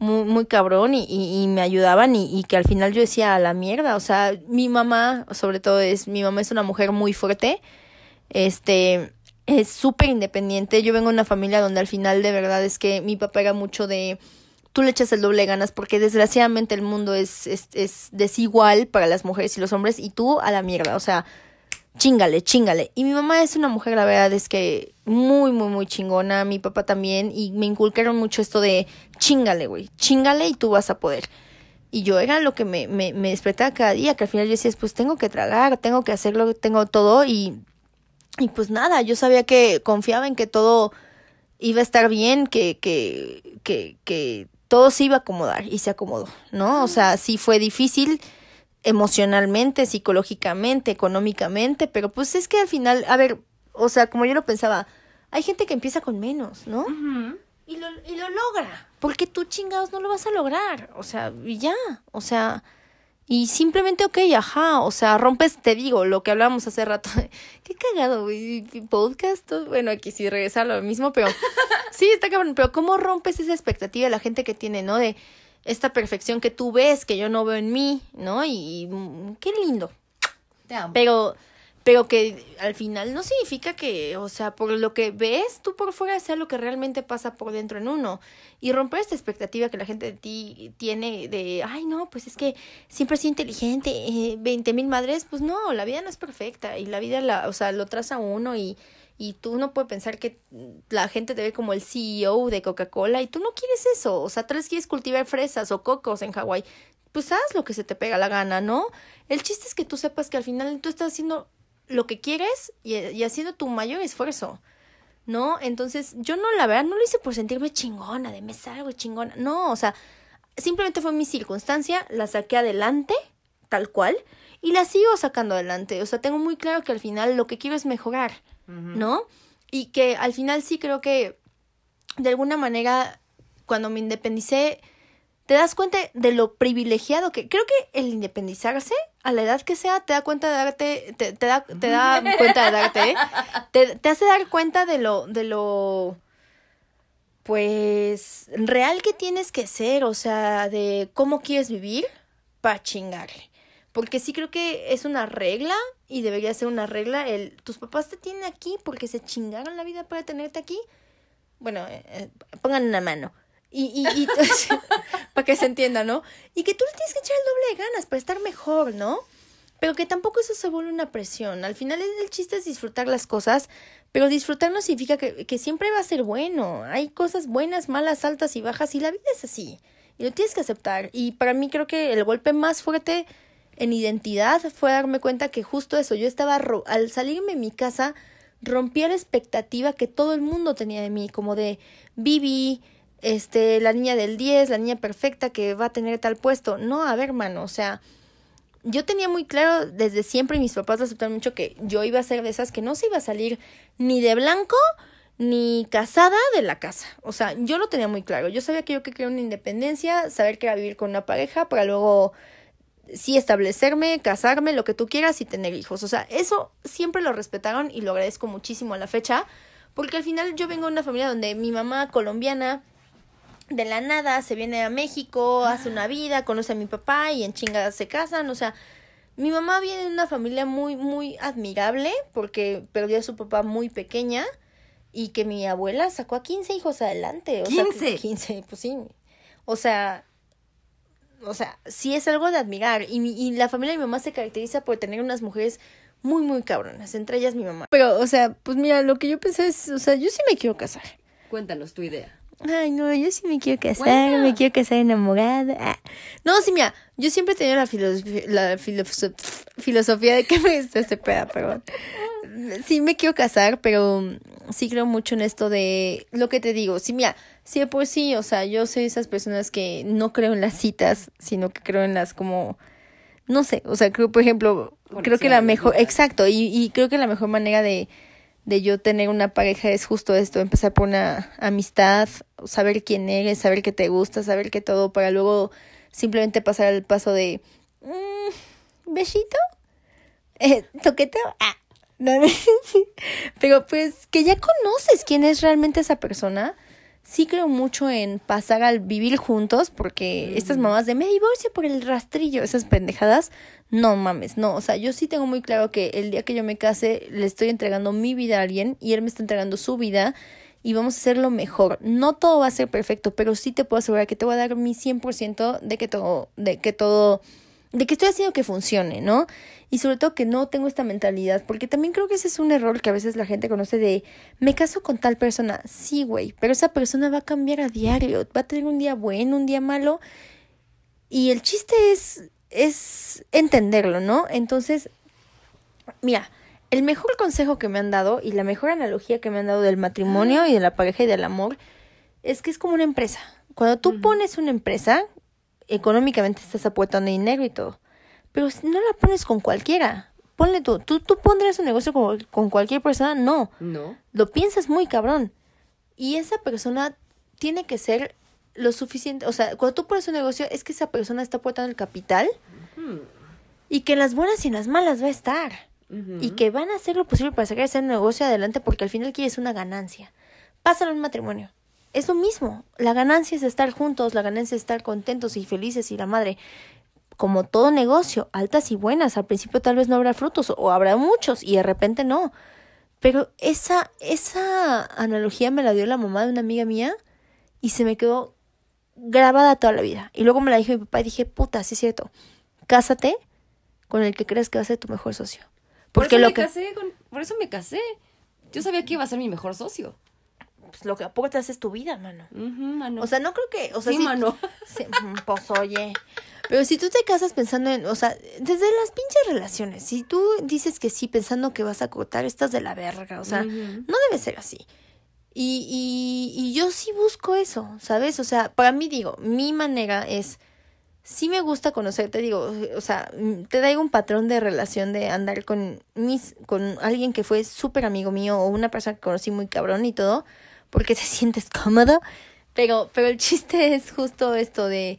muy, muy cabrón y, y, me ayudaban y, y que al final yo decía a la mierda, o sea, mi mamá, sobre todo es, mi mamá es una mujer muy fuerte, este, es súper independiente, yo vengo de una familia donde al final de verdad es que mi papá era mucho de tú le echas el doble ganas porque desgraciadamente el mundo es, es, es desigual para las mujeres y los hombres y tú a la mierda, o sea, chingale, chingale. Y mi mamá es una mujer, la verdad es que muy, muy, muy chingona, mi papá también, y me inculcaron mucho esto de chingale, güey, chingale y tú vas a poder. Y yo era lo que me, me, me despertaba cada día, que al final yo decía, pues tengo que tragar, tengo que hacerlo, tengo todo y, y pues nada, yo sabía que confiaba en que todo iba a estar bien, que, que, que, que todo se iba a acomodar y se acomodó, ¿no? O sea, sí fue difícil emocionalmente, psicológicamente, económicamente, pero pues es que al final, a ver, o sea, como yo lo pensaba, hay gente que empieza con menos, ¿no? y, lo, y lo logra, porque tú chingados no lo vas a lograr, o sea, y ya, o sea, y simplemente, ok, ajá, o sea, rompes, te digo, lo que hablábamos hace rato, [LAUGHS] qué cagado, güey, podcast, bueno, aquí sí regresa lo mismo, pero [LAUGHS] sí, está cabrón, pero ¿cómo rompes esa expectativa de la gente que tiene, ¿no? De esta perfección que tú ves, que yo no veo en mí, ¿no? Y, mm, qué lindo. Te amo. Pero, pero que al final no significa que, o sea, por lo que ves tú por fuera sea lo que realmente pasa por dentro en uno. Y romper esta expectativa que la gente de ti tiene de, ay, no, pues es que siempre soy inteligente, eh, 20 mil madres, pues no, la vida no es perfecta y la vida, la, o sea, lo traza uno y, y tú no puedes pensar que la gente te ve como el CEO de Coca-Cola y tú no quieres eso, o sea, tal vez quieres cultivar fresas o cocos en Hawái, pues haz lo que se te pega la gana, ¿no? El chiste es que tú sepas que al final tú estás haciendo lo que quieres y, y haciendo tu mayor esfuerzo, ¿no? Entonces, yo no, la verdad, no lo hice por sentirme chingona, de me salgo chingona, no, o sea, simplemente fue mi circunstancia, la saqué adelante, tal cual, y la sigo sacando adelante, o sea, tengo muy claro que al final lo que quiero es mejorar, ¿no? Y que al final sí creo que, de alguna manera, cuando me independicé, te das cuenta de lo privilegiado que creo que el independizarse a la edad que sea te da cuenta de darte te, te da te da [LAUGHS] cuenta de darte ¿eh? te, te hace dar cuenta de lo de lo pues real que tienes que ser o sea de cómo quieres vivir para chingarle porque sí creo que es una regla y debería ser una regla el tus papás te tienen aquí porque se chingaron la vida para tenerte aquí bueno eh, eh, pongan una mano y, y, y [LAUGHS] para que se entienda, ¿no? Y que tú le tienes que echar el doble de ganas para estar mejor, ¿no? Pero que tampoco eso se vuelve una presión. Al final el chiste es disfrutar las cosas, pero disfrutar no significa que, que siempre va a ser bueno. Hay cosas buenas, malas, altas y bajas, y la vida es así. Y lo tienes que aceptar. Y para mí creo que el golpe más fuerte en identidad fue darme cuenta que justo eso, yo estaba, al salirme de mi casa, rompía la expectativa que todo el mundo tenía de mí, como de Vivi, este, la niña del 10, la niña perfecta que va a tener tal puesto. No, a ver, hermano, o sea, yo tenía muy claro desde siempre y mis papás lo aceptaron mucho que yo iba a ser de esas que no se iba a salir ni de blanco ni casada de la casa. O sea, yo lo tenía muy claro. Yo sabía que yo quería una independencia, saber que era vivir con una pareja para luego sí establecerme, casarme, lo que tú quieras y tener hijos. O sea, eso siempre lo respetaron y lo agradezco muchísimo a la fecha, porque al final yo vengo de una familia donde mi mamá colombiana de la nada se viene a México, hace una vida, conoce a mi papá y en chingadas se casan, o sea, mi mamá viene de una familia muy, muy admirable porque perdió a su papá muy pequeña y que mi abuela sacó a 15 hijos adelante. O ¿15? Sea, 15, pues sí. O sea, o sea, sí es algo de admirar. Y, mi, y la familia de mi mamá se caracteriza por tener unas mujeres muy, muy cabronas, entre ellas mi mamá. Pero, o sea, pues mira, lo que yo pensé es, o sea, yo sí me quiero casar. Cuéntanos tu idea. Ay, no, yo sí me quiero casar, me quiero casar enamorada. Ah. No, sí, mira, yo siempre he tenido la, filosofía, la filosof filosofía de que [LAUGHS] me gusta este peda, perdón. Sí me quiero casar, pero sí creo mucho en esto de lo que te digo. Sí, mira, sí, pues sí, o sea, yo soy esas personas que no creo en las citas, sino que creo en las como, no sé, o sea, creo, por ejemplo, creo que la mejor, exacto, y, y creo que la mejor manera de de yo tener una pareja es justo esto, empezar por una amistad, saber quién eres, saber qué te gusta, saber qué todo, para luego simplemente pasar el paso de mmm, besito, eh, toqueteo, ah, [LAUGHS] [LAUGHS] pero pues que ya conoces quién es realmente esa persona. Sí creo mucho en pasar al vivir juntos, porque mm. estas mamás de me divorcio por el rastrillo, esas pendejadas, no mames, no, o sea, yo sí tengo muy claro que el día que yo me case le estoy entregando mi vida a alguien y él me está entregando su vida y vamos a hacer lo mejor. No todo va a ser perfecto, pero sí te puedo asegurar que te voy a dar mi 100% de que todo, de que todo, de que estoy haciendo que funcione, ¿no? Y sobre todo que no tengo esta mentalidad, porque también creo que ese es un error que a veces la gente conoce de, me caso con tal persona, sí, güey, pero esa persona va a cambiar a diario, va a tener un día bueno, un día malo, Y el chiste es, es entenderlo, ¿no? Entonces, mira, el mejor consejo que me han dado y la mejor analogía que me han dado del matrimonio y de la pareja y del amor es que es como una empresa. Cuando tú pones una empresa, económicamente estás aportando dinero y todo. Pero si no la pones con cualquiera, ponle tú, tú, tú pondrás un negocio con, con cualquier persona, no. No. Lo piensas muy cabrón. Y esa persona tiene que ser lo suficiente, o sea, cuando tú pones un negocio es que esa persona está aportando el capital y que en las buenas y en las malas va a estar. Y que van a hacer lo posible para sacar ese negocio adelante porque al final quieres una ganancia. Pásalo en un matrimonio. Es lo mismo. La ganancia es estar juntos, la ganancia es estar contentos y felices y la madre. Como todo negocio, altas y buenas. Al principio tal vez no habrá frutos o habrá muchos y de repente no. Pero esa, esa analogía me la dio la mamá de una amiga mía y se me quedó grabada toda la vida. Y luego me la dijo mi papá y dije, puta, sí es cierto. Cásate con el que crees que va a ser tu mejor socio. Por Porque eso lo me que, casé con- por eso me casé. Yo sabía que iba a ser mi mejor socio. Pues, lo que aportas es tu vida, mano. O sea, no creo que, o sea, sí, mano. Mm, pues oye. Pero si tú te casas pensando en, o sea, desde las pinches relaciones, si tú dices que sí pensando que vas a cortar, estás de la verga, o sea, no debe ser así. Y, y, y yo sí busco eso, ¿sabes? O sea, para mí digo, mi manera es, sí me gusta conocerte, digo, o sea, mm, te da un patrón de relación de andar con mis, con alguien que fue súper amigo mío o una persona que conocí muy cabrón y todo, porque te sientes cómodo. Pero, pero el chiste [LAUGHS] es justo esto de,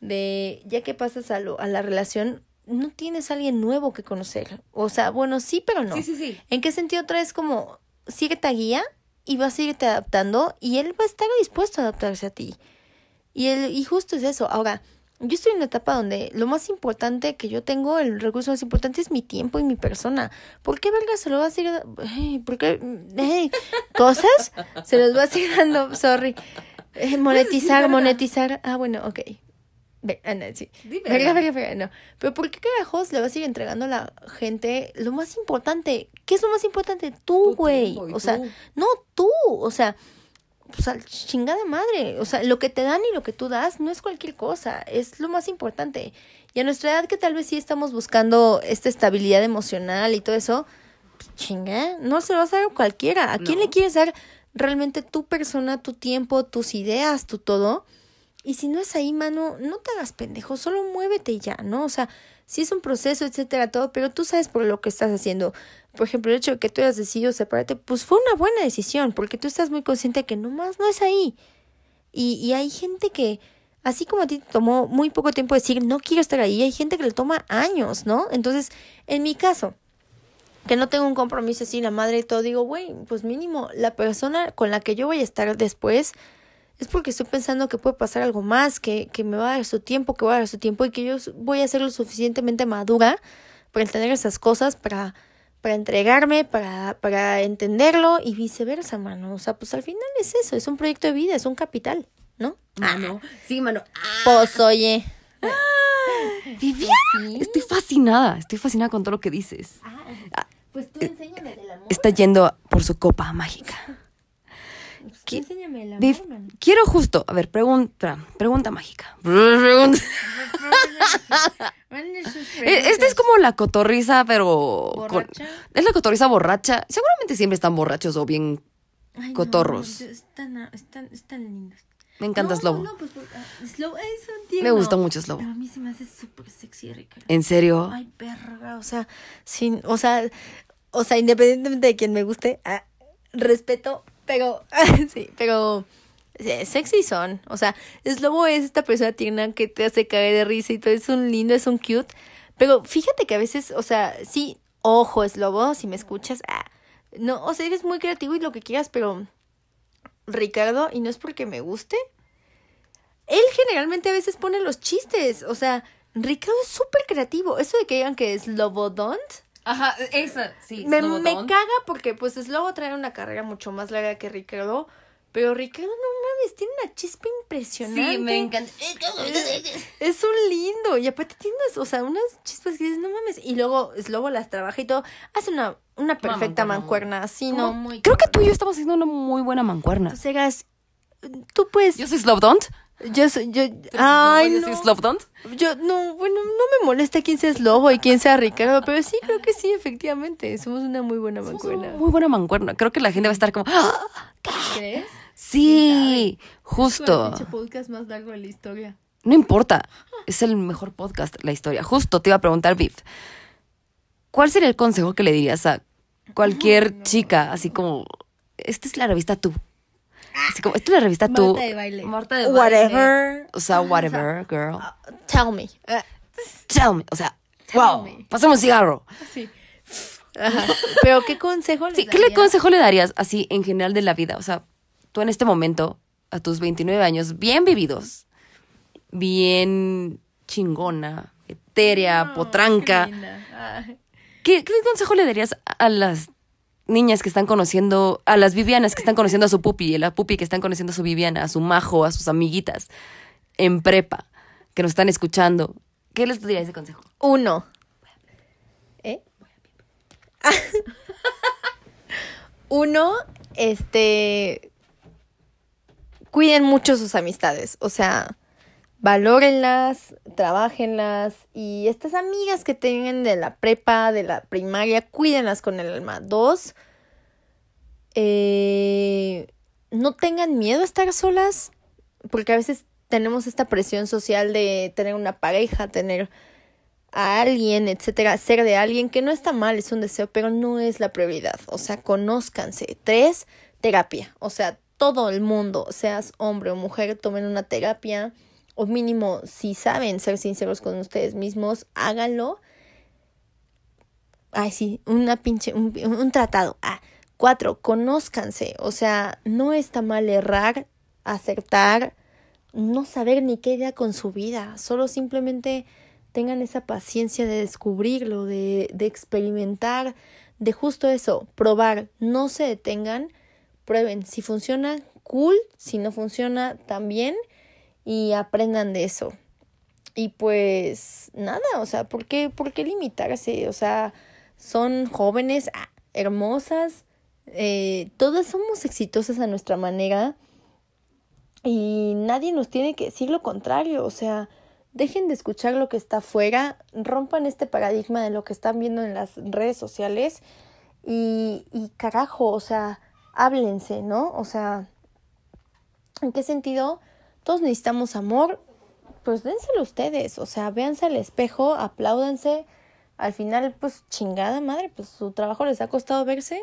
de ya que pasas a, lo, a la relación, no tienes a alguien nuevo que conocer. O sea, bueno, sí, pero no. Sí, sí, sí. ¿En qué sentido traes como síguete a guía y vas a irte adaptando y él va a estar dispuesto a adaptarse a ti? Y él, y justo es eso. Ahora, yo estoy en una etapa donde lo más importante que yo tengo, el recurso más importante es mi tiempo y mi persona. ¿Por qué verga se lo va a seguir ay, ¿Por qué? Ay, ¿Cosas? Se los va a seguir dando, sorry. Eh, monetizar, verga. monetizar. Ah, bueno, ok. Ve, ah, no, sí. Verga, verga. verga, verga, no. Pero ¿por qué carajos le vas a ir entregando a la gente lo más importante? ¿Qué es lo más importante? Tú, güey. O sea, no tú. O sea, pues al chingada madre. O sea, lo que te dan y lo que tú das no es cualquier cosa. Es lo más importante. Y a nuestra edad que tal vez sí estamos buscando esta estabilidad emocional y todo eso, pues chinga, no se lo vas a dar a cualquiera. ¿A quién No. le quieres dar realmente tu persona, tu tiempo, tus ideas, tu todo? Y si no es ahí, mano, no te hagas pendejo, solo muévete y ya, ¿no? O sea, sí es un proceso, etcétera, todo, pero tú sabes por lo que estás haciendo. Por ejemplo, el hecho de que tú hayas decidido separarte, pues fue una buena decisión, porque tú estás muy consciente que nomás no es ahí. Y, y hay gente que, así como a ti te tomó muy poco tiempo decir, no quiero estar ahí, hay gente que le toma años, ¿no? Entonces, en mi caso, que no tengo un compromiso así, la madre y todo, digo, güey, pues mínimo, la persona con la que yo voy a estar después es porque estoy pensando que puede pasar algo más, que, que me va a dar su tiempo, que voy a dar su tiempo y que yo voy a ser lo suficientemente madura para entender esas cosas, para, para entregarme, para, para entenderlo y viceversa, mano. O sea, pues al final es eso, es un proyecto de vida, es un capital, ¿no? Mano. Sí, mano. Pues oye. [LAUGHS] Vivian. Estoy fascinada. Estoy fascinada con todo lo que dices. Pues tú enséñame del amor. Está yendo por su copa mágica. Pues enséñame mano. quiero justo, a ver, pregunta, pregunta mágica. [LAUGHS] Eh, [LAUGHS] Esta es como la cotorriza, pero es la cotorriza borracha. Seguramente siempre están borrachos o bien. Ay, no, cotorros. están, están, están lindos. Me encanta no, Slobo. No, pues por- ah, Slow es un Me gusta mucho Slobo. Pero a mí se me hace súper sexy, Ricardo. ¿En serio? Ay, verga, o sea, sin, o sea, o sea, independientemente de quien me guste, ah, respeto, pero, [LAUGHS] sí, pero sí, sexy son, o sea, Slobo es esta persona tierna que te hace caer de risa y todo, es un lindo, es un cute, pero fíjate que a veces, o sea, sí, ojo, Slobo, si me escuchas, ah, no, o sea, eres muy creativo y lo que quieras, pero Ricardo, y no es porque me guste, él generalmente a veces pone los chistes, o sea, Ricardo es súper creativo. Eso de que digan que es Lobodont, Ajá, esa, sí. me, me caga porque pues Slobo trae una carrera mucho más larga que Ricardo. Pero Ricardo, no mames, tiene una chispa impresionante. Sí, me encanta. Es un lindo. Y aparte tiene unas, o sea, unas chispas que dices, no mames. Y luego Slobo las trabaja y todo. Hace una, una perfecta mancuerna, mancuerna. Así, ¿no? Muy Creo que tú y yo estamos haciendo una muy buena mancuerna. Entonces, tú puedes Yo soy Slowdont. Yo soy, yo, ¿Eres ay, no. Yo, no, bueno, no me molesta quién sea Slobo y quién sea Ricardo, pero sí, creo que sí, efectivamente. Somos una muy buena Somos mancuerna. una Muy buena mancuerna. Creo que la gente va a estar como, ¡Ah! ¿Crees? sí, justo. el pinche podcast más largo de la historia. No importa. Es el mejor podcast de la historia. Justo te iba a preguntar, Viv. ¿Cuál sería el consejo que le dirías a cualquier chica? Así como, esta es la revista tú. Así como, esta es la revista tú. Marta de baile. Marta de baile. Whatever. O sea, whatever, girl. Tell me. Ah, Tell me. O sea, Tell wow. me. Pasame un cigarro. sí. Ajá. Pero ¿qué consejo le Sí, ¿qué le daría? consejo le darías así en general de la vida? O sea, tú en este momento, a tus 29 años, bien vividos, bien chingona, etérea, potranca. Qué. ¿Qué, ¿Qué consejo le darías a las niñas que están conociendo, a las Vivianas que están conociendo a su pupi, a la pupi que están conociendo a su Viviana, a su majo, a sus amiguitas en prepa, que nos están escuchando? ¿Qué les dirías de consejo? Uno. ¿Eh? [LAUGHS] Uno, este. Cuiden mucho sus amistades. O sea, valórenlas, trabajenlas. Y estas amigas que tengan de la prepa, de la primaria, cuídenlas con el alma. Dos, eh, no tengan miedo a estar solas. Porque a veces tenemos esta presión social de tener una pareja, tener a alguien, etcétera, ser de alguien, que no está mal, es un deseo, pero no es la prioridad. O sea, conózcanse. Tres, terapia. O sea, todo el mundo, seas hombre o mujer, tomen una terapia. O mínimo, si saben ser sinceros con ustedes mismos, háganlo. Ay, sí, una pinche, un, un tratado. Ah, cuatro, conózcanse. O sea, no está mal errar, acertar, no saber ni qué idea con su vida. Solo simplemente tengan esa paciencia de descubrirlo, de, de experimentar, de justo eso, probar, no se detengan, prueben. Si funciona, cool, si no funciona, también, y aprendan de eso. Y pues nada, o sea, ¿por qué, limitarse? O sea, son jóvenes, ah, hermosas, eh, todas somos exitosas a nuestra manera y nadie nos tiene que decir lo contrario, o sea, dejen de escuchar lo que está afuera, rompan este paradigma de lo que están viendo en las redes sociales y, y carajo, o sea, háblense, ¿no? O sea, ¿en qué sentido? Todos necesitamos amor, pues dénselo ustedes, o sea, véanse al espejo, apláudanse, al final, pues chingada madre, pues su trabajo les ha costado verse,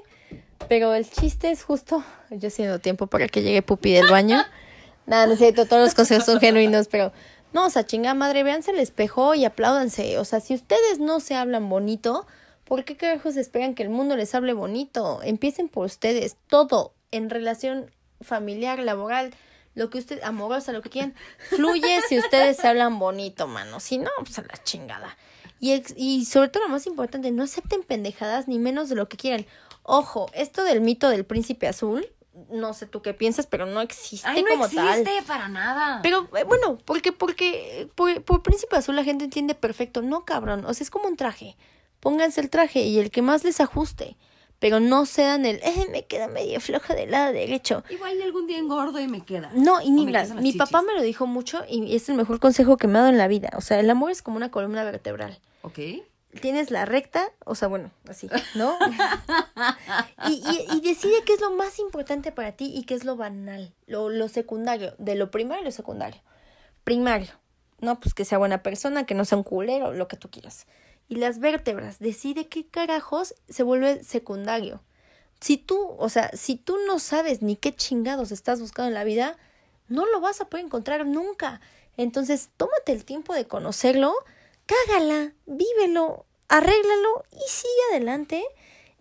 pero el chiste es justo, yo haciendo tiempo para que llegue Pupi del baño, [LAUGHS] nada, no todos los consejos son genuinos, pero no, o sea, chingada madre, véanse al espejo y apláudanse, o sea, si ustedes no se hablan bonito, ¿por qué carajos esperan que el mundo les hable bonito? Empiecen por ustedes, todo, en relación familiar, laboral, lo que usted, amorosa, lo que quieran, fluye si ustedes se hablan bonito, mano. Si no, pues a la chingada. Y, ex- y sobre todo lo más importante, no acepten pendejadas ni menos de lo que quieran. Ojo, esto del mito del príncipe azul, no sé tú qué piensas, pero no existe Ay, no como existe tal. para nada. Pero eh, bueno, porque, porque por, por príncipe azul la gente entiende perfecto. No, cabrón. O sea, es como un traje. Pónganse el traje y el que más les ajuste. Pero no sean el, eh, me queda medio floja del lado derecho. Igual algún día engordo y me queda. No, y ni la- mi papá me lo dijo mucho y es el mejor consejo que me ha dado en la vida. O sea, el amor es como una columna vertebral. Ok. Tienes la recta, o sea, bueno, así, ¿no? [LAUGHS] y, y, y decide qué es lo más importante para ti y qué es lo banal, lo, lo secundario, de lo primario y lo secundario. Primario, ¿no? Pues que sea buena persona, que no sea un culero, lo que tú quieras. Y las vértebras, decide qué carajos se vuelve secundario. Si tú, o sea, si tú no sabes ni qué chingados estás buscando en la vida, no lo vas a poder encontrar nunca. Entonces, tómate el tiempo de conocerlo, cágala, vívelo, arréglalo y sigue adelante.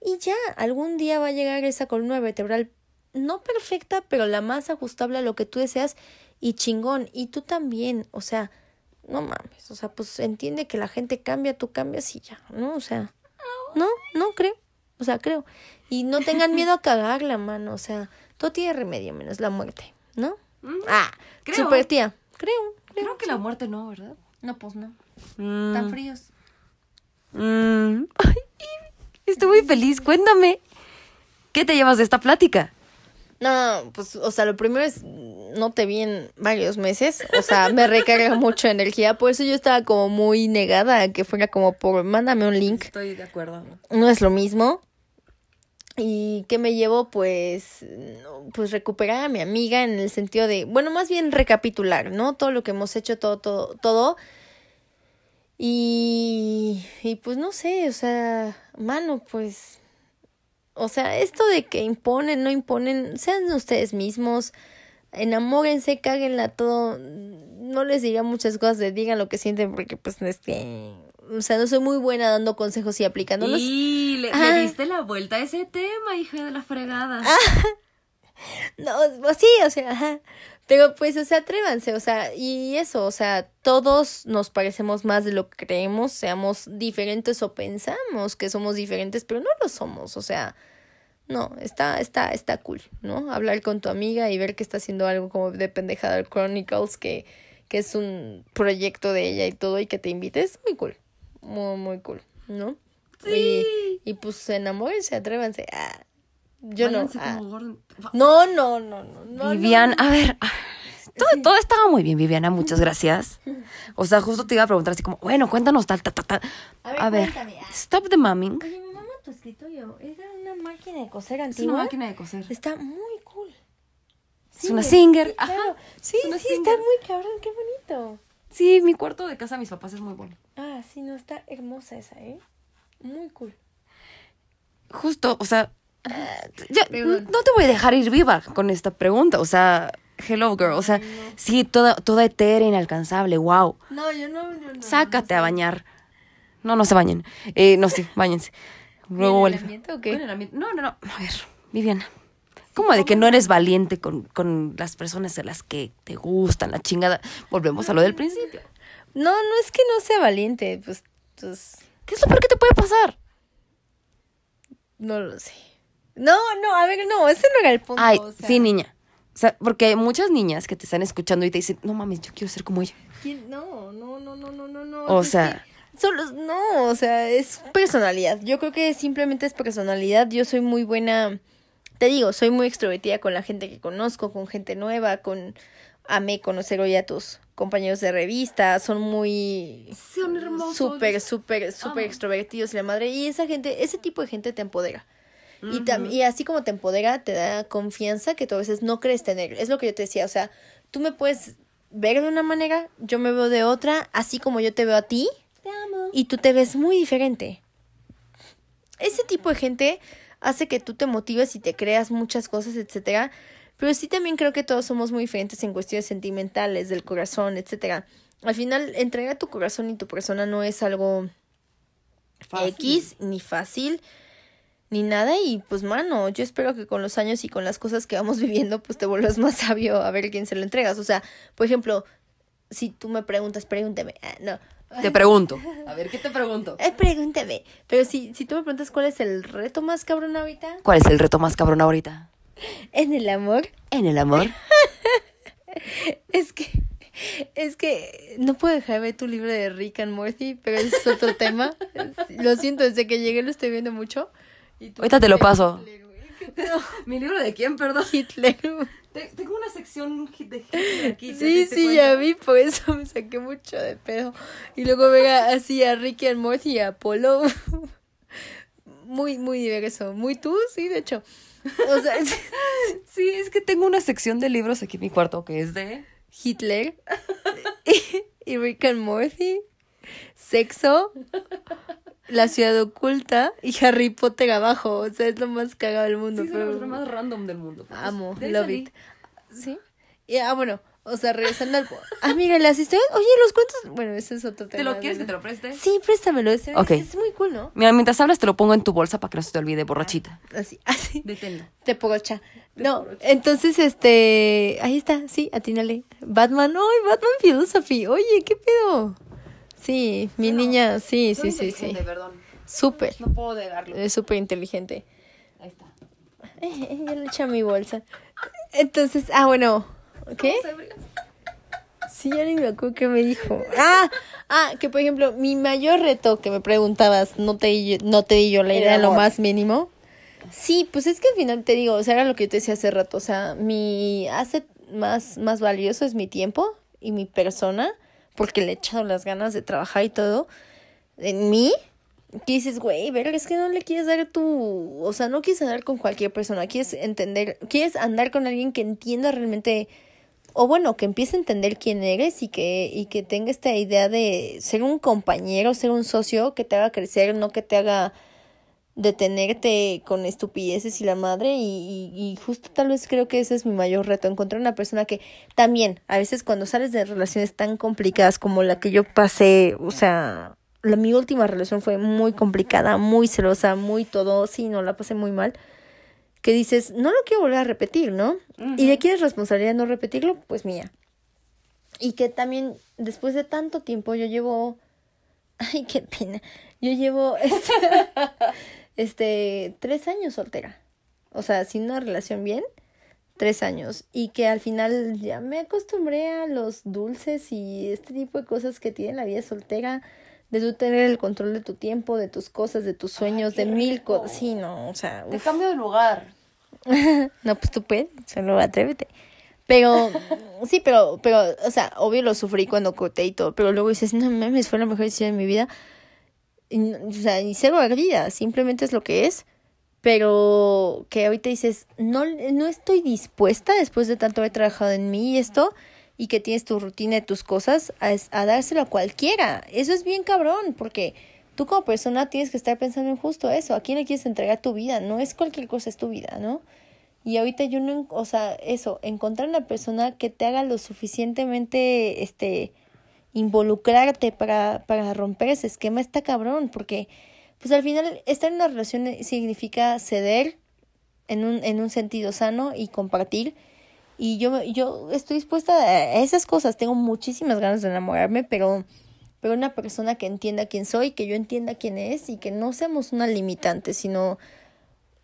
Y ya, algún día va a llegar esa columna vertebral, no perfecta, pero la más ajustable a lo que tú deseas y chingón. Y tú también, o sea, no mames, o sea, pues entiende que la gente cambia, tú cambias y ya, ¿no? O sea, no, no creo, o sea, creo. Y no tengan miedo a cagarla, mano, o sea, todo tiene remedio menos la muerte, ¿no? Ah, creo. super tía, creo, creo. Creo que la muerte no, ¿verdad? No, pues no, Mm, tan fríos. mm. [LAUGHS] Ay, estoy muy feliz. Cuéntame. ¿Qué te llevas de esta plática? No, pues, o sea, lo primero es, no te vi en varios meses, o sea, me recarga [LAUGHS] mucho energía, por eso yo estaba como muy negada a que fuera como por, mándame un link, Estoy de acuerdo. no es lo mismo. Y que me llevo, pues, pues recuperar a mi amiga en el sentido de, bueno, más bien recapitular, ¿no? Todo lo que hemos hecho, todo, todo, todo. Y, y pues no sé, o sea, mano, pues, o sea, esto de que imponen, no imponen, sean ustedes mismos, enamórense, cáguenla todo. No les diría muchas cosas de digan lo que sienten porque pues este, o sea, no soy muy buena dando consejos y aplicándolos. Y le, Ah. le diste la vuelta a ese tema, hija de la fregada. [LAUGHS] No, pues sí, o sea, ajá. Pero pues, o sea, atrévanse, o sea, y eso, o sea, todos nos parecemos más de lo que creemos, seamos diferentes o pensamos que somos diferentes, pero no lo somos, o sea, no, está, está, está cool, ¿no? Hablar con tu amiga y ver que está haciendo algo como de pendejada Chronicles, que, que es un proyecto de ella y todo, y que te invite, es muy cool, muy, muy cool, ¿no? Sí. Y, y pues enamórense, atrévanse. Ah, yo no. Váyanse ah. como Gordon. No, no, no, no. no Vivian, a ver, todo, todo estaba muy bien, Viviana, muchas gracias. O sea, justo te iba a preguntar así como, bueno, cuéntanos tal, tal, tal, tal. A ver, A ver, cuéntame. Ah. stop the mumming. Oye, mi mamá tu escritorio era una máquina de coser Es antigua. una máquina de coser. Está muy cool. Es una Singer, sí, ajá. claro. Sí, Es una sí, Singer. está muy cabrón, qué bonito. Sí, mi cuarto de casa de mis papás es muy bueno. Ah, sí, no, está hermosa esa, ¿eh? Muy cool. Justo, o sea, no te voy a dejar ir viva con esta pregunta. O sea, hello girl. O sea, sí, toda, toda etérea, inalcanzable, wow. No, yo no, yo no. Sácate a bañar. No, no se bañen. Eh, no, sí, bañense. Luego ¿Bien huele el ambiente o qué? No, no, no. A ver, Viviana. ¿Cómo de que no eres valiente con, con las personas a las que te gustan, la chingada? Volvemos a lo del principio. No, no es que no sea valiente, pues, pues, ¿Qué es lo peor que te puede pasar? no lo sé. No, no, a ver, no, ese no era el punto. Ay, o sea, sí, niña. O sea, porque hay muchas niñas que te están escuchando y te dicen, no mames, yo quiero ser como ella. ¿quién? No, no, no, no, no, no, no. O sea- que Solo, no, o sea, es personalidad. Yo creo que simplemente es personalidad. Yo soy muy buena, te digo, soy muy extrovertida con la gente que conozco, con gente nueva, con... Amé conocer hoy a tus compañeros de revista, son muy... Son hermosos. Súper, súper, súper extrovertidos y la madre. Y esa gente, ese tipo de gente te empodera. Y, así como te empodera, te da confianza que tú a veces no crees tener. Es lo que yo te decía, o sea, tú me puedes ver de una manera, yo me veo de otra, así como yo te veo a ti, Te amo. y tú te ves muy diferente. Ese tipo de gente hace que tú te motives y te creas muchas cosas, etcétera. Pero sí también creo que todos somos muy diferentes en cuestiones sentimentales, del corazón, etcétera. Al final, entregar tu corazón y tu persona no es algo X, ni fácil, ni nada. Y pues, mano, yo espero que con los años y con las cosas que vamos [LAUGHS] viviendo, pues te vuelvas más sabio a ver quién se lo entregas. O sea, por ejemplo, si tú me preguntas, pregúntame. Ah, no. Te pregunto. [LAUGHS] A ver, ¿qué te pregunto? Eh, pregúntame. Pero si, si tú me preguntas cuál es el reto más cabrón ahorita ¿Cuál es el reto más cabrón ahorita? [LAUGHS] en el amor, En el amor. es que. Es que no puedo dejar de ver tu libro de Rick and Morty, pero es otro tema. Lo siento, desde que llegué lo estoy viendo mucho. Ahorita te lo paso. [LAUGHS] ¿Mi libro de quién, perdón? Hitler. Tengo una sección de Hitler aquí. Sí, sí, ya vi, por eso me saqué mucho de pedo. Y luego ver a- así a Ricky and Morty y a Apolo. [LAUGHS] Muy, muy diverso. Muy tú, sí, de hecho. O sea, [LAUGHS] Sí, es que tengo una sección de libros aquí en mi cuarto que es de... Hitler y, y Rick and Morty, sexo, la ciudad oculta y Harry Potter abajo. O sea, es lo más cagado del mundo. Sí, es pero libro más random del mundo. amo, De ahí love it. ¿Sí? Y, ah, bueno, o sea, regresando al... Ah, mira, las historias... Oye, los cuentos... Bueno, ese es otro tema. ¿Te lo quieres que te lo preste? Sí, préstamelo. Es, Ok. es muy cool, ¿no? Mira, mientras hablas te lo pongo en tu bolsa para que no se te olvide, borrachita. Así, así. Deténlo. Te porocha. No, entonces, este, ahí está, sí, atínale. Batman, ¡ay, Batman Philosophy! Oye, ¿qué pedo? Sí, mi niña, sí, sí, sí, sí. perdón. Súper, No puedo negarlo. es súper inteligente. Ahí está. Eh, [LAUGHS] ya le eché a mi bolsa. Entonces, ah, bueno, ¿qué? Sí, ya ni me acuerdo qué me dijo. Ah, ah, que por ejemplo, mi mayor reto que me preguntabas, no te, di yo- no te di yo la idea lo más mínimo. Sí, pues es que al final te digo, o sea, era lo que yo te decía hace rato, o sea, mi hace más, más valioso es mi tiempo y mi persona, porque le he echado las ganas de trabajar y todo en mí. Que dices, güey, ver, es que no le quieres dar tu, o sea, no quieres andar con cualquier persona, quieres entender, quieres andar con alguien que entienda realmente, o bueno, que empiece a entender quién eres y que, y que tenga esta idea de ser un compañero, ser un socio que te haga crecer, no que te haga detenerte con estupideces y la madre y, y, justo tal vez creo que ese es mi mayor reto, encontrar una persona que también a veces cuando sales de relaciones tan complicadas como la que yo pasé, o sea, la, mi última relación fue muy complicada, muy celosa, muy todo, sí, no, la pasé muy mal, que dices, no lo quiero volver a repetir, ¿no? ¿Y de quién es responsabilidad no repetirlo? Pues mía. Y que también después de tanto tiempo yo llevo, [LAUGHS] ay, qué pena, yo llevo... [LAUGHS] Este, tres años soltera. O sea, sin una relación bien, tres años. Y que al final ya me acostumbré a los dulces y este tipo de cosas que tiene la vida soltera. De tú tener el control de tu tiempo, de tus cosas, de tus sueños, de mil cosas. Sí, no, o sea. Te cambio de lugar. [LAUGHS] no, pues tú puedes, solo atrévete. Pero, sí, pero, pero, o sea, obvio lo sufrí cuando corté y todo, pero luego dices, no mames, fue la mejor decisión de mi vida o sea, ni cero vida, simplemente es lo que es, pero que ahorita dices, no, no estoy dispuesta después de tanto haber trabajado en mí y esto, y que tienes tu rutina y tus cosas, a, a dárselo a cualquiera. Eso es bien cabrón, porque tú como persona tienes que estar pensando en justo eso, a quién le quieres entregar tu vida, no es cualquier cosa, es tu vida, ¿no? Y ahorita yo no, o sea, eso, encontrar una persona que te haga lo suficientemente, este, involucrarte para, para romper ese esquema está cabrón, porque pues al final estar en una relación significa ceder en un, en un sentido sano y compartir. Y yo, yo estoy dispuesta a esas cosas, tengo muchísimas ganas de enamorarme, pero, pero una persona que entienda quién soy, que yo entienda quién es y que no seamos una limitante, sino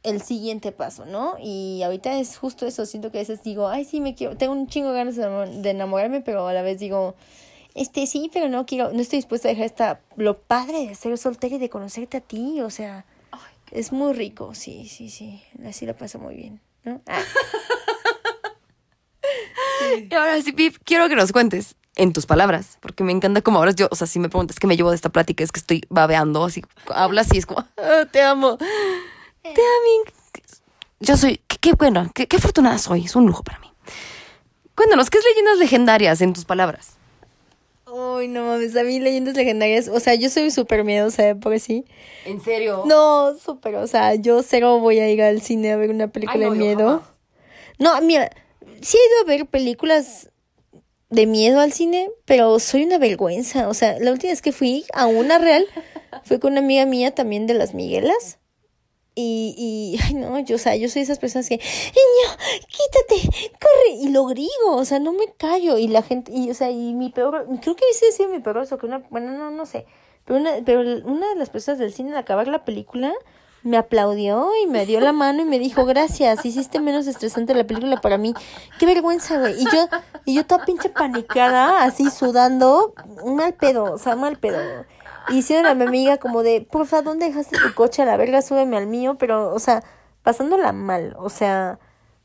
el siguiente paso, ¿no? Y ahorita es justo eso, siento que a veces digo, ay, sí, me quiero, tengo un chingo de ganas de enamorarme, pero a la vez digo, este sí, pero no quiero, no estoy dispuesta a dejar esta, lo padre de ser soltera y de conocerte a ti, o sea, es muy rico, sí, sí, sí, así lo pasa muy bien, ¿no? Ah. [LAUGHS] Y ahora sí, Pip, quiero que nos cuentes en tus palabras, porque me encanta como ahora yo, o sea, si me preguntas qué me llevo de esta plática, es que estoy babeando, así, hablas y es como, [LAUGHS] ah, te amo, te amo. Yo soy, qué, bueno, qué, qué afortunada soy, es un lujo para mí. Cuéntanos, ¿qué es leyendas legendarias en tus palabras? Uy, no mames, a mí leyendas legendarias, o sea, yo soy súper miedosa, por sí. ¿En serio? No, súper, o sea, yo cero voy a ir al cine a ver una película de miedo. No, mira, sí he ido a ver películas de miedo al cine, pero soy una vergüenza, o sea, la última vez que fui a una real fue con una amiga mía también de las Miguelas. Y, y, [LAUGHS] ay no, yo, o sea, yo soy esas personas que, niño, quítate, corre, y lo grigo, o sea, no me callo, y la gente, y, o sea, y mi peor, creo que hice decir mi peor eso, que una, bueno, no, no sé, pero una, pero una de las personas del cine al acabar la película me aplaudió y me dio la mano y me dijo, gracias, hiciste menos estresante la película para mí, qué vergüenza, güey, y yo, y yo toda pinche panicada, así sudando, mal pedo, o sea, mal pedo, hicieron a mi amiga como de, porfa, ¿dónde dejaste tu coche? A la verga, súbeme al mío, pero, o sea, pasándola mal, o sea,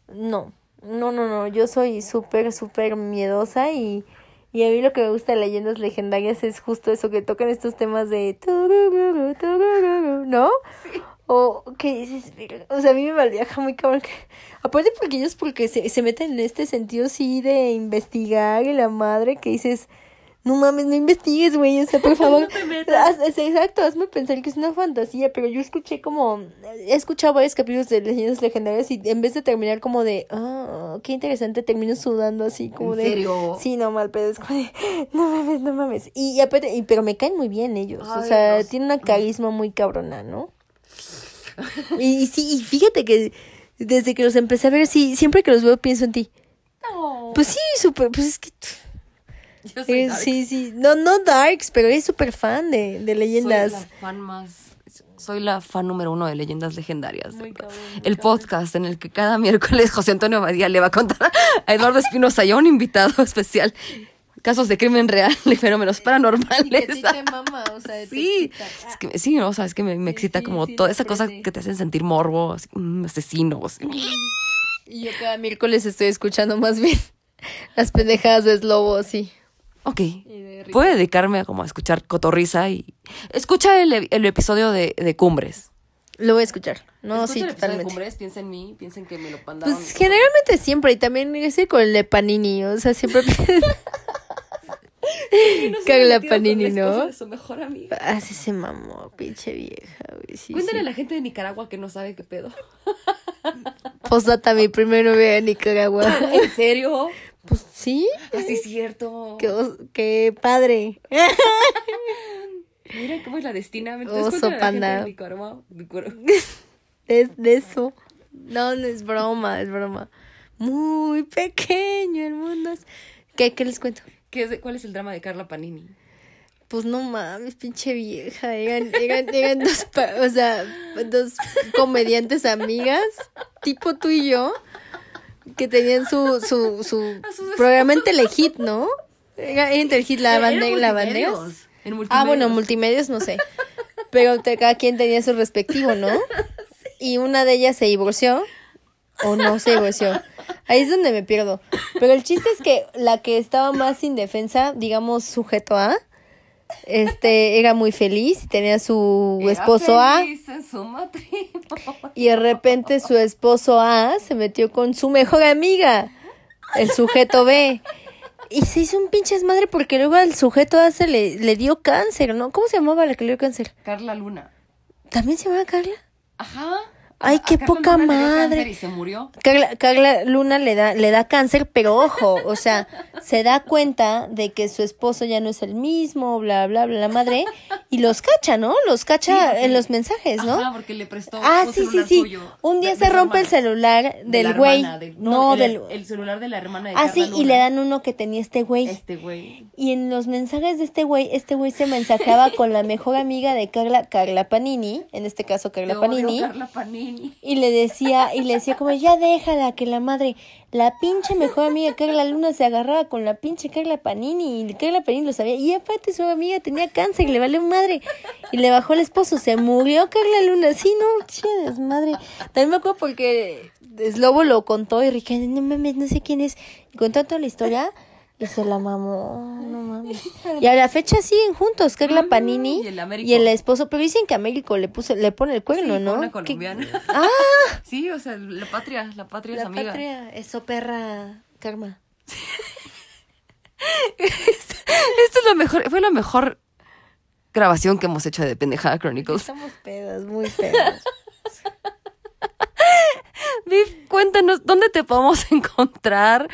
no, no, no, no, yo soy súper, súper miedosa y, y a mí lo que me gusta de leyendas legendarias es justo eso, que tocan estos temas de, ¿no? O que dices, o sea, a mí me malviaja muy cabrón que, aparte porque ellos porque se, se meten en este sentido sí de investigar y la madre que dices, no mames, no investigues, güey, o sea, por [LAUGHS] favor. no te metas. exacto, hazme pensar que es una fantasía, pero yo escuché como, he escuchado varios capítulos de leyendas legendarias y en vez de terminar como de, ah, qué interesante, termino sudando así como ¿En de. serio? Sí, no, mal pedo, es como de, [LAUGHS] no mames, no mames. Y, aparte, y, pero me caen muy bien ellos, o sea, tienen una carisma muy cabrona, ¿no? y, y sí, y fíjate que desde que los empecé a ver, sí, siempre que los veo pienso en ti. Pues sí, súper, pues es que [LAUGHS] eh, sí, sí. No, no Darks, pero es súper fan de, de leyendas. Soy la fan más. Soy la fan número uno de leyendas legendarias. el podcast en el que cada [LAUGHS] miércoles José Antonio Badía le va a contar a Eduardo Espinosa y a un invitado [LAUGHS] especial casos de crimen real y fenómenos paranormales. Y te mama, o sea, sí, es que, sí, no, o sea, es que me, me excita como toda esa cosa que te hacen sentir morbo, así, mm, asesinos. Y yo cada miércoles estoy escuchando más bien Las pendejadas de Slobo, sí. Ok. de. Puedo dedicarme a como a escuchar cotorriza y... Escucha el, el episodio de, de Cumbres. Lo voy a escuchar. No, Escucha sí, el de totalmente. Cumbres, piensa en mí, piensen que me lo mandaron. Pues generalmente siempre, y también ese con el de Panini, o sea, siempre [LAUGHS] Carla Panini, ¿no? su mejor amiga. Así se mamó, pinche vieja, güey. Sí, Cuéntale sí. a la gente de Nicaragua que no sabe qué pedo. Postdata, mi primer novio de Nicaragua. [LAUGHS] ¿En serio? Sí, Así es cierto. qué, qué padre. [LAUGHS] Mira cómo es la destina. ¿Me Oso panda. de [LAUGHS] de eso. No, no es broma, es broma. Muy pequeño el mundo. es- ¿Qué, qué les cuento? ¿Qué es ¿Cuál es el drama de Carla Panini? Pues no mames, pinche vieja. Eran, eran, eran dos, o sea, dos comediantes amigas, tipo tú y yo, que tenían su, su, su [LAUGHS] programa en Telehit, ¿no? Era en Telehit, la la bandera. En multimedios. Ah, bueno, multimedios no sé. Pero cada quien tenía su respectivo, ¿no? [LAUGHS] Y una de ellas se divorció. O no se divorció. Ahí es donde me pierdo. Pero el chiste es que la que estaba más indefensa, digamos, sujeto A, este, era muy feliz y tenía su Era esposo A. feliz en su matrimonio. Y de repente su esposo A se metió con su mejor amiga, el sujeto B. Y se hizo un pinche desmadre porque luego al sujeto A se le, le dio cáncer, ¿no? ¿Cómo se llamaba la que le dio cáncer? Carla Luna. ¿También se llamaba Carla? Ajá. Ay, qué poca Luna madre. cáncer Y se murió. Carla, Carla Luna le da, le da cáncer, pero ojo, o sea, se da cuenta de que su esposo ya no es el mismo, bla, bla, bla, la madre, y los cacha, ¿no? Los cacha en los mensajes, ¿no? Ajá, porque le prestó Ah, sí, sí, sí. suyo. Un día De- se de rompe el celular De la del güey. del- No, el, del... El celular de la hermana de Ah, Carla sí, y le dan uno que tenía este güey. Este güey. Y en los mensajes de este güey, este güey se mensajeaba con la mejor amiga de Carla, Carla Panini, en este caso Carla Te odio, Panini. Carla Panini. Y le decía, y le decía como, ya déjala, que la madre, la pinche mejor amiga Carla Luna se agarraba con la pinche Carla Panini, y Carla Panini lo sabía, y aparte su amiga tenía cáncer, le valió madre, y le bajó el esposo, se murió Carla Luna, sí, no, chidas, madre. También me acuerdo porque Slobo lo contó, y Ricardo, no mames, no sé quién es, y contó toda la historia, y se la mamó, no mames. [LAUGHS] Y a la fecha siguen juntos, Carla Ujú, Panini y el y el esposo, pero dicen que Américo le puso, le pone el cuerno, Sí, ¿no? Una ¿Qué- colombiana. [LAUGHS] Ah, Sí, o sea, la patria, la patria es la amiga. patria, eso perra, karma. Esto es lo mejor, fue la mejor grabación que hemos hecho de Pendejada Chronicles. Estamos pedas, muy pedas. [LAUGHS] Viv, cuéntanos, ¿dónde te podemos [LAUGHS] encontrar?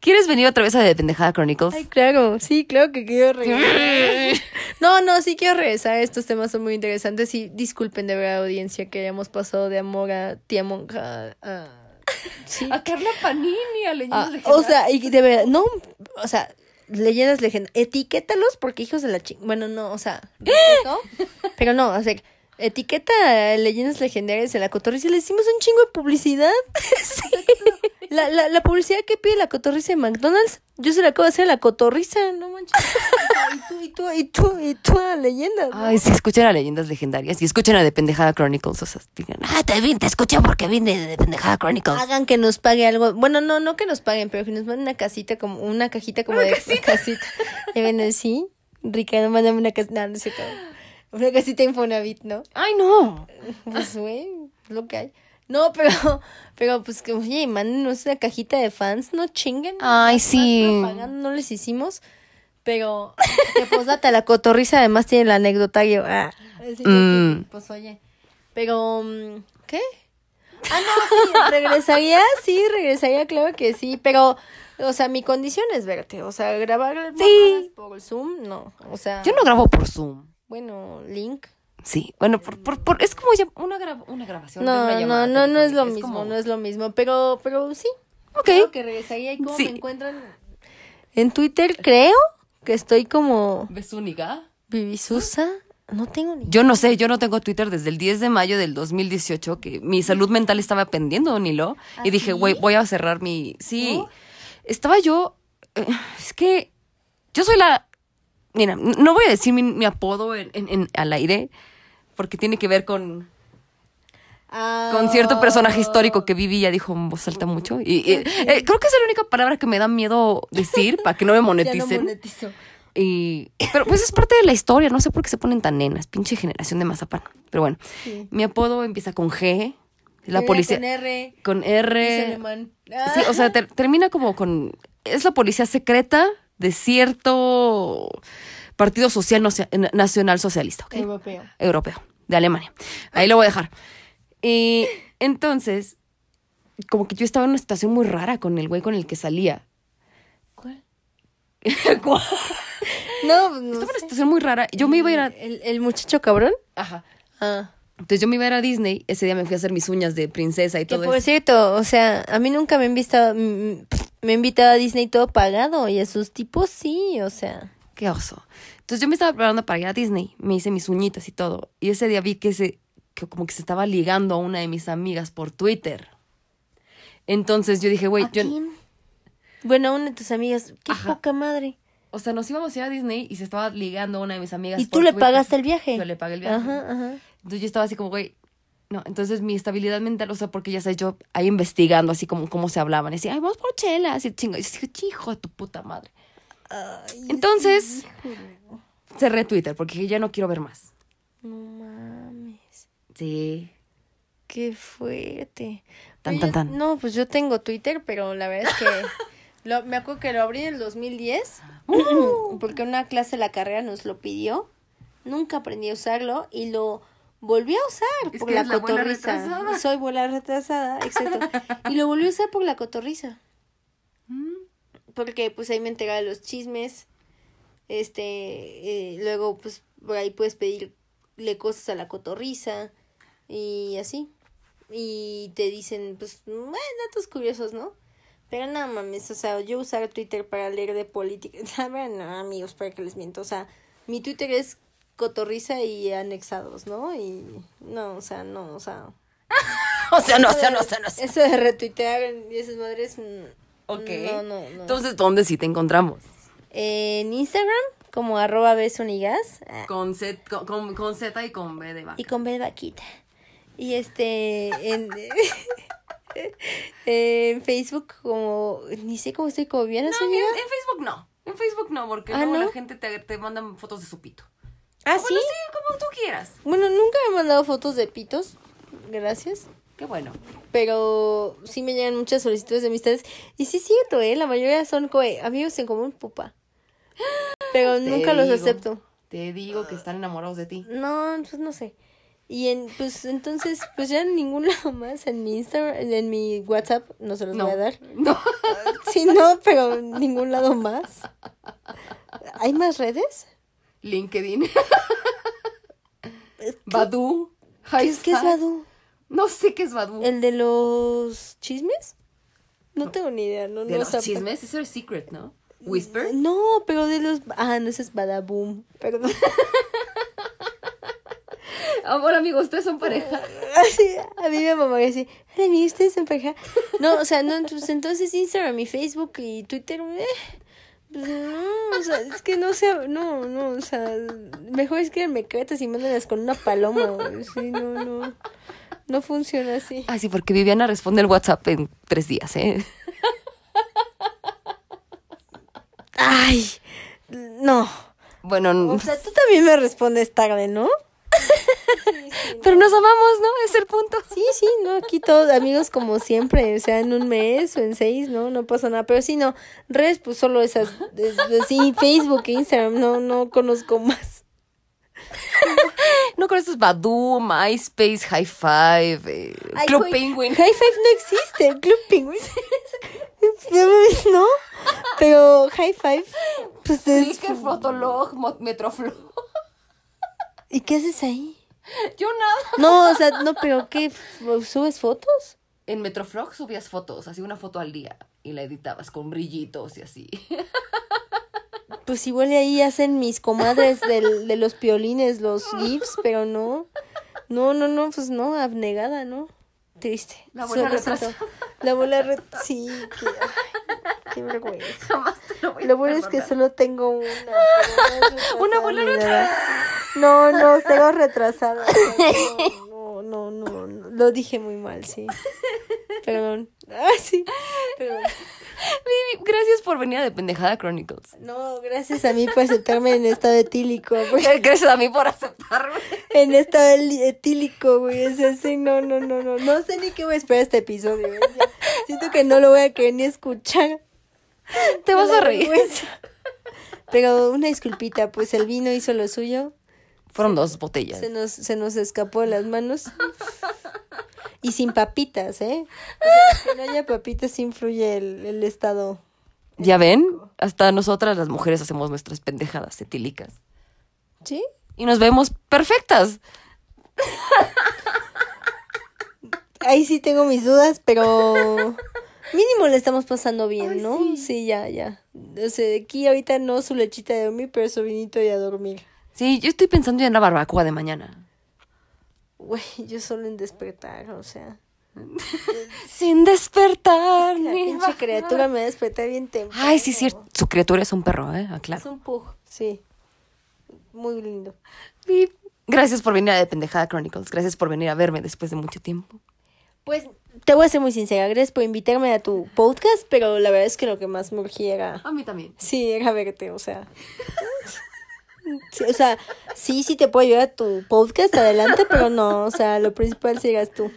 ¿Quieres venir otra vez a de Pendejada Chronicles? Ay, claro, sí, claro que quiero regresar. [LAUGHS] No, no, sí quiero regresar. Estos temas son muy interesantes y disculpen de verdad, audiencia, que hayamos pasado de amor a tía monja a... Sí. A Carla Panini, a Leyendas Ah, de o sea, y de verdad, no, o sea, leyendas legendarias, etiquétalos porque hijos de la ching... Bueno, no, o sea, [GASPS] respeto, pero no, o sea, etiqueta a leyendas legendarias de la cotorriza le hicimos un chingo de publicidad. [LAUGHS] Sí. La, la, la publicidad que pide la cotorriza de McDonald's, yo se la acabo de hacer a la cotorriza, no manches. Y tú, y tú, y tú, y tú a leyendas. ¿no? Ay, sí, escuchen a Leyendas Legendarias y escuchen a de Pendejada Chronicles. O sea, digan, ah, te, vi- te escuché porque vine de Pendejada Chronicles. Hagan que nos pague algo. Bueno, no, no que nos paguen, pero que nos manden una casita como, una cajita como de casita. Ya ven, sí. Ricardo, mándame una casita. No, no es cierto. Una casita Infonavit, ¿no? Ay, no. Pues, güey, es lo que hay. No, pero, [LAUGHS] pero pues que, oye, mándenos una cajita de fans, no chinguen. Ay, sí. no les hicimos. Pero, [LAUGHS] que posdata, la cotorriza además tiene el anecdotario. Ah, Mm. Pues oye. Pero, mm, ¿qué? Ah, no, sí, regresaría, sí, regresaría, claro que sí, pero, o sea, mi condición es verte, o sea, grabar mamadas por Zoom, no, o sea, Yo no grabo por Zoom. Bueno, link. Sí, bueno, por, por, por- es como ya una, gra- una grabación. de No, una no, no, no es lo mismo, como- no es lo mismo, pero, pero sí, Ok. creo que regresaría y cómo Sí. me encuentran en Twitter, creo que estoy como ¿Ves única? Vivisusa, no tengo ni Yo no sé, yo no tengo Twitter desde el 10 de mayo del 2018, que mi salud mental estaba pendiendo, Nilo. ¿Ah, y dije, sí? güey, voy a cerrar mi... Sí. ¿No? Estaba yo... eh, es que yo soy la... Mira, no voy a decir mi, mi apodo en, en- en- al aire, porque tiene que ver con... con cierto personaje histórico que viví, ya dijo en voz alta mucho. Y, y, eh, creo que es la única palabra que me da miedo decir para que no me [LAUGHS] Ya no moneticen. monetizo. Y, pero pues es parte de la historia, no sé por qué se ponen tan nenas, pinche generación de mazapán. Pero bueno, Sí. mi apodo empieza con G, la policía Con R. con R. Sí, o sea, ter- termina como con es la policía secreta de cierto partido social nacional socialista, ¿ok? Europeo. europeo, de Alemania. Ahí lo voy a dejar. Y entonces, como que yo estaba en una situación muy rara con el güey con el que salía. ¿Cuál? [LAUGHS] ¿Cuál? No, no Estaba en una situación muy rara. Yo me iba a ir a... ¿El, el muchacho cabrón? Ajá. Ah. Entonces yo me iba a ir a Disney. Ese día me fui a hacer mis uñas de princesa y todo por eso. cierto, o sea, a mí nunca me han visto, mm, me invitado a Disney todo pagado y a sus tipos sí, o sea. Qué oso. Entonces yo me estaba preparando para ir a Disney. Me hice mis uñitas y todo. Y ese día vi que se... Que como que se estaba ligando a una de mis amigas por Twitter. Entonces yo dije, güey, ¿A yo... quién? Bueno, a una de tus amigas, qué Ajá. poca madre. O sea, nos íbamos a ir a Disney y se estaba ligando a una de mis amigas. ¿Y por tú le Twitter. pagaste el viaje? Yo le pagué el viaje. Ajá, ajá. Entonces yo estaba así como, güey, no, entonces mi estabilidad mental, o sea, porque ya sabes, yo ahí investigando así como cómo se hablaban, y decía, ay, vamos por chela, así chingo. Y dije, hijo de tu puta madre. Ay, Entonces, cerré Twitter porque ya no quiero ver más. no mames. Sí. Qué fuerte. Tan, Oye, tan, tan. No, pues yo tengo Twitter, pero la verdad es que [LAUGHS] lo- me acuerdo que lo abrí en el 2010 Uh. [CLEARS THROAT] porque una clase de la carrera nos lo pidió. Nunca aprendí a usarlo y lo volví a usar Es por la cotorriza. Soy bola retrasada, exacto. y lo volví a usar por la cotorriza. Mm. Porque pues ahí me enteraba de los chismes. Este, eh, luego pues por ahí puedes pedirle cosas a la cotorriza y así. Y te dicen, pues, bueno, datos curiosos, ¿no? Pero no mames, o sea, yo usar Twitter para leer de política. [LAUGHS] A ver, no, amigos, para que les miento. O sea, mi Twitter es cotorriza y anexados, ¿no? Y no, o sea, no, o sea. [LAUGHS] O sea, no, o sea, no, o sea, no. Eso de retuitear y esas madres. mm, Ok. No, no, no. Entonces, ¿dónde sí te encontramos? En Instagram, como arroba besunigas. Con, Z, con, con, Z y con B de vaca. Y con B de vaquita. Y este, en, [LAUGHS] en Facebook, como, ni sé cómo estoy como bien, No, en, en Facebook no. En Facebook no, porque Ah, luego ¿no? la gente te, te mandan fotos de su pito. Ah, Bueno, sí. sí, como tú quieras. Bueno, nunca me han mandado fotos de pitos, gracias. Qué bueno. Pero sí me llegan muchas solicitudes de amistades. Y sí es cierto, ¿eh? La mayoría son amigos en común, pupa. Pero Te nunca los acepto. Te digo que están enamorados de ti. No, pues no sé. Y en, pues entonces, pues ya en ningún [LAUGHS] lado más, en mi Instagram, en mi WhatsApp, no se los No. voy a dar. [LAUGHS] No. Sí, no, pero en ningún lado más. ¿Hay más redes? LinkedIn. [LAUGHS] Badu. ¿Qué es, qué es Badoo? No sé qué es Badu. ¿El de los chismes? No, tengo ni idea, no, de no los chismes. Eso es secret, ¿no? Whisper. No, pero de los... Ah, no, ese es Badaboom, perdón. [LAUGHS] Amor, amigo, ustedes son pareja. [LAUGHS] Así, a mí mi mamá decía, ay, ustedes son pareja. No, o sea, no, pues entonces Instagram y Facebook y Twitter, eh, no, o sea, es que no sea, no, no, o sea, mejor escríbanme cartas y mándalas con una paloma, güey. Sí, no, no, no funciona así. Ah, sí, porque Viviana responde el WhatsApp en tres días, ¿eh? Ay, no. Bueno, O sea, tú también me respondes tarde, ¿no? [LAUGHS] pero nos amamos, ¿no? Es el punto. Sí, sí, no, aquí todos amigos como siempre, o sea, en un mes o en seis, no, no pasa nada, pero sí, no, redes, pues solo esas, es- es- sí, Facebook e Instagram, no, no conozco más. No conoces Badu, MySpace, High Five, eh, Ay, Club güey, Penguin. High Five no existe, el Club Penguin. [LAUGHS] ¿No? Pero High Five, pues es... Flickr, Fotolog, Metroflog. ¿Y qué haces ahí? [LAUGHS] Yo nada. No, o sea, no, pero ¿qué? ¿Subes fotos? En Metroflog subías fotos, así una foto al día. Y la editabas con brillitos y así. [LAUGHS] Pues igual ahí hacen mis comadres del, de los piolines, los gifs, pero no. No, no, no, pues no, abnegada, ¿no? Triste. La abuela retrasada. La abuela re- Sí, que, ay, qué vergüenza. Jamás te lo voy a Lo bueno es que solo tengo una. retrasada Una abuela nada. No, no, cero retrasada. No, no, no, no. Lo dije muy mal, sí. Perdón. [LAUGHS] Ah, sí. Perdón. Gracias por venir a de Pendejada Chronicles. No, gracias a mí por aceptarme en estado etílico, güey. [LAUGHS] Gracias a mí por aceptarme. En estado etílico, güey. O sea, sí, no, no, no, no. No sé ni qué voy a esperar este episodio, güey. Ya Siento que no lo voy a querer ni escuchar. Te vas a reír. Pero una disculpita, pues el vino hizo lo suyo. Fueron dos botellas. Se nos, se nos escapó de las manos. Y sin papitas, ¿eh? O sea, [LAUGHS] que no haya papitas influye el, el estado. ¿Ya ven? Hasta nosotras las mujeres hacemos nuestras pendejadas etílicas. ¿Sí? Y nos vemos perfectas. Ahí sí tengo mis dudas, pero mínimo le estamos pasando bien, Ay, ¿no? sí. Sí. ya, ya. O sea, aquí ahorita no su lechita de dormir, pero su vinito y a dormir. Sí, yo estoy pensando ya en la barbacoa de mañana. Güey, [LAUGHS] yo solo en despertar, o sea. [LAUGHS] Sin despertar. La pinche criatura me despertar bien temprano. Ay, sí, es cierto. Su criatura es un perro, ¿eh? Es Aclaro. un pug, sí. Muy lindo. Gracias por venir a de Pendejada Chronicles. Gracias por venir a verme después de mucho tiempo. Pues te voy a ser muy sincera, gracias por invitarme a tu podcast, pero la verdad es que lo que más me urgía era, A mí también. sí, era verte, o sea. [LAUGHS] Sí, o sea, sí, sí te puedo ayudar a tu podcast, adelante, pero no, o sea, lo principal sí eras tú.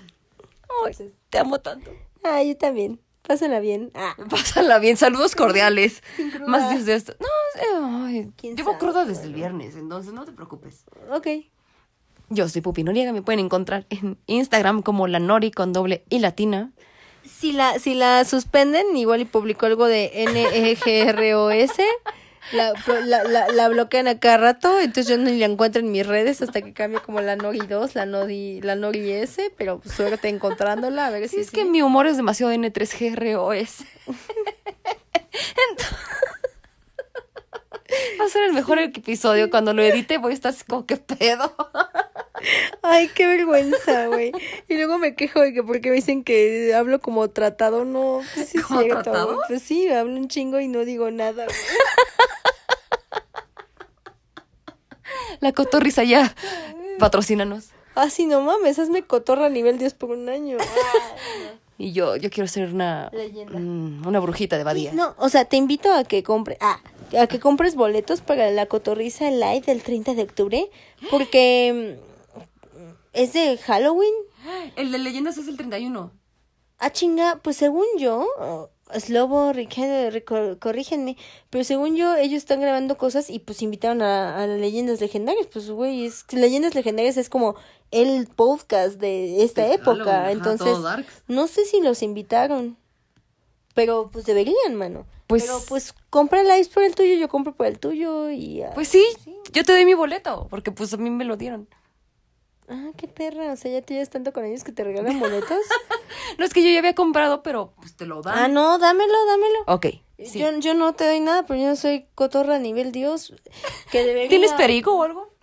Ay, te amo tanto. Ah, yo también. Pásala bien. Ah, Pásala bien. Saludos cordiales. cruda. Más días de esto. No, eh, ay, ¿Quién llevo cruda desde el viernes, entonces no te preocupes. ok. Yo soy Pupi Noriega, me pueden encontrar en Instagram como la Nori con doble y latina. Si la, si la suspenden, igual y publicó algo de N-E-G-R-O-S, la, la, la, la bloquean a cada rato, entonces yo ni la encuentro en mis redes hasta que cambie como la Nori 2, la Nori, la Nori S, pero pues, suerte encontrándola, a ver si es que mi humor es demasiado N3GROS. Entonces, [LAUGHS] Va a ser el mejor episodio. Cuando lo edite voy a estar así como que pedo. Ay, qué vergüenza, güey. Y luego me quejo de que porque me dicen que hablo como tratado, no, pues sí es ¿Como cierto. tratado? Pues sí, hablo un chingo y no digo nada, güey. La cotorrisa ya. Patrocínanos. Ah, sí, no mames, hazme cotorra a nivel Dios por un año. [LAUGHS] Y yo, yo quiero ser una, Leyenda. mm, una brujita de Badía. No, o sea, te invito a que compre, ah, a que compres boletos para la cotorriza live del 30 de octubre, porque mm, es de Halloween. El de leyendas es el 31. Ah, chinga, pues según yo, oh, Slobo, corrígenme, pero según yo, ellos están grabando cosas y pues invitaron a, a leyendas legendarias. Pues, güey, es, leyendas legendarias es como el podcast de esta De época. Halloween, Entonces, no sé si los invitaron, pero pues deberían, mano. Pues- pero pues compra lives por el tuyo, yo compro por el tuyo y. Pues sí, yo te doy mi boleto, porque pues a mí me lo dieron. Ah, qué perra, o sea, ya tienes tanto con ellos que te regalan boletos. [LAUGHS] No es que yo ya había comprado, pero pues te lo dan. ah, no, dámelo, dámelo. Ok. sí. Yo, yo no te doy nada, pero yo no soy cotorra a nivel Dios. Que. [LAUGHS] ¿Tienes perico o algo?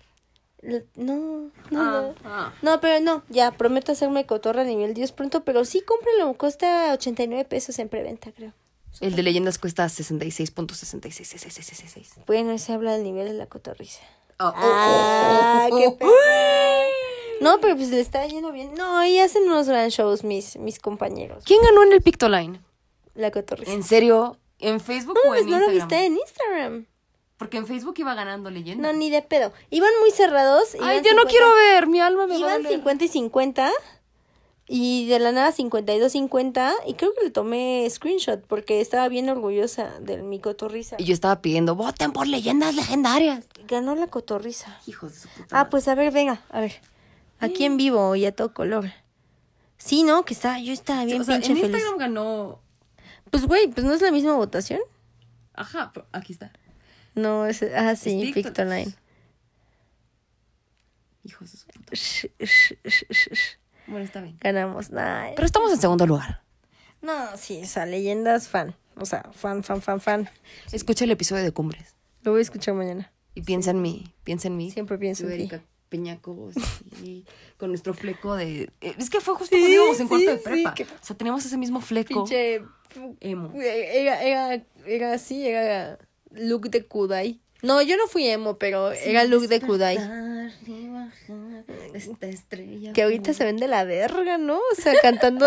No, no, Ah, no. ah. No, pero no, ya, prometo hacerme cotorra a nivel Dios pronto, pero sí, cómpralo, cuesta 89 pesos en preventa, creo. El de leyendas cuesta 66.666666. Bueno, se habla del nivel de la cotorriza. Oh, Ah, oh, oh, qué oh. perra. No, pero pues le está yendo bien. No, y hacen unos gran shows mis, mis compañeros. ¿Quién ganó en el Pictoline? La cotorriza. ¿En serio? ¿En Facebook No, o pues en no lo Instagram? viste en Instagram. Porque en Facebook iba ganando leyendas. No, ni de pedo. Iban muy cerrados. Ay, iban yo no 50 quiero ver, mi alma me va a Iban doler. 50 y 50 y de la nada 52 50 y creo que le tomé screenshot porque estaba bien orgullosa de mi cotorriza. Y yo estaba pidiendo, voten por leyendas legendarias. Ganó la cotorriza. Hijos de su puta Ah, pues a ver, venga, a ver. Aquí en vivo y a todo color. Sí, ¿no? Que está, yo estaba bien o sea, pinche en feliz. Instagram ganó... Pues güey, pues no es la misma votación. Ajá, pero aquí está. No, es ah sí, Es Pictoline. Pictoline. Hijos de su puta sh, sh, sh. Bueno, está bien. Ganamos. Nah, Pero estamos en segundo lugar. No, sí, o sea, leyendas fan. O sea, fan, fan, fan, fan. Escucha el episodio de Cumbres. Lo voy a escuchar mañana. Y piensa en mí, piensa en mí. Siempre pienso en ti. Erika Peñaco, sí, [LAUGHS] con nuestro fleco de... eh, Es que fue justo Sí, cuando íbamos en sí, cuarto de sí, prepa. que- O sea, teníamos ese mismo fleco Pinche. emo. Era, era, era así, era look de Kudai. No, yo no fui emo, pero era look de Kudai. Esta estrella. que ahorita se ven de la verga, ¿no? O sea, cantando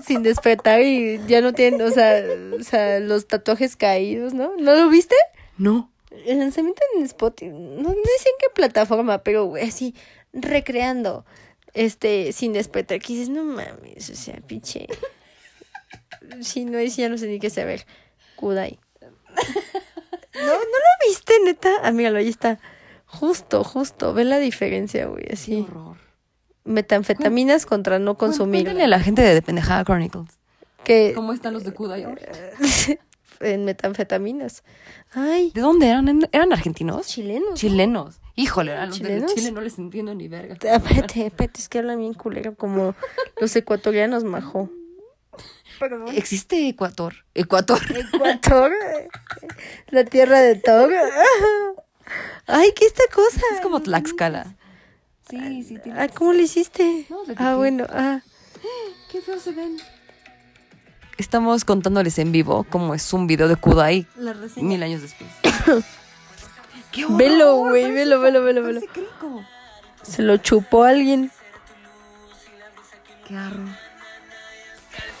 [LAUGHS] sin despertar y ya no tienen, o sea, o sea, los tatuajes caídos, ¿no? ¿No lo viste? No. El lanzamiento en Spotify, no, no sé en qué plataforma, pero güey, así, recreando, este, sin despertar, que dices, no mames, o sea, pinche. [LAUGHS] Si no es, ya no sé ni qué saber. Kudai. [LAUGHS] ¿No, ¿No lo viste, neta? Ah, míralo, ahí está. Justo, justo. Ve la diferencia, güey, Qué así. horror. Metanfetaminas contra no consumir. Cuéntale a la gente de Pendejada Chronicles. Que ¿Cómo están los de Kudai [LAUGHS] en metanfetaminas. Ay, ¿De dónde eran? ¿En- ¿Eran argentinos? chilenos. ¿no? Chilenos. Híjole, a los ¿Chilenos? de Chile no les entiendo ni verga. Espérate, espérate, es que hablan bien culero como los ecuatorianos majo. ¿Existe Ecuador? Ecuador. Ecuador, la tierra de Thor. [LAUGHS] Ay, ¿qué esta cosa? Es como Tlaxcala. Sí, sí, tiene. Ah, ¿cómo le hiciste? No, ah, bueno, ah. Qué feo se ven. Estamos contándoles en vivo cómo es un video de Kudai La reseña. mil años después. [COUGHS] ¡Qué Velo, güey, velo, velo, velo, velo. Se lo chupó alguien. Qué arro.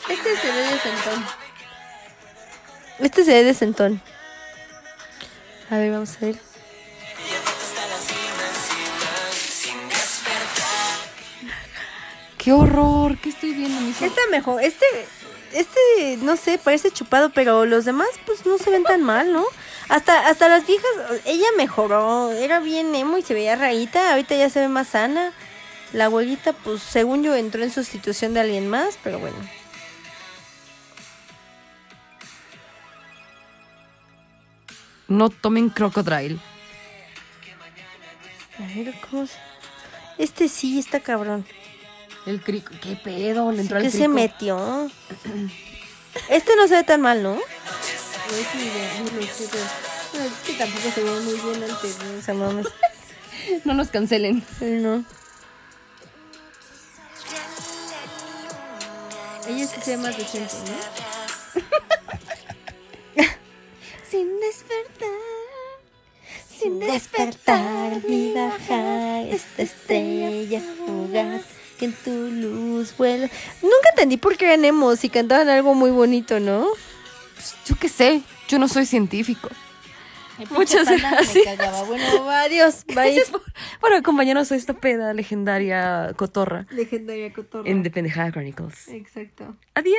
Este se ve de sentón. Este se ve de sentón. A ver, vamos a ver. ¡Qué horror! ¿Qué estoy viendo, mi Está mejor. Este, este, no sé, parece chupado, pero los demás, pues no se ven tan mal, ¿no? Hasta, hasta las viejas, ella mejoró. Era bien emo y se veía rarita. Ahorita ya se ve más sana. La abuelita, pues según yo, entró en sustitución de alguien más, pero bueno. No tomen crocodile. A ver, ¿cómo se- Este sí está cabrón. El crico. ¿Qué pedo? Le entró ¿Qué el se crico. metió? [CLEARS THROAT] Este no se ve tan mal, ¿no? es que tampoco se ve muy bien antes, ¿no? O sea, mames. [LAUGHS] No nos cancelen. No. Ella sí se ve más decente, ¿no? [LAUGHS] sin despertar, sin despertar, ni bajar esta estrella fugaz que en tu luz vuela. Nunca entendí por qué eran emos y cantaban algo muy bonito, ¿no? Pues, Yo qué sé. Yo no soy científico. Muchas gracias. Bueno, adiós. [LAUGHS] Bye. Gracias por, por acompañarnos a esta peda legendaria cotorra Legendaria cotorra. en The Pendejada Chronicles. Exacto. Adiós.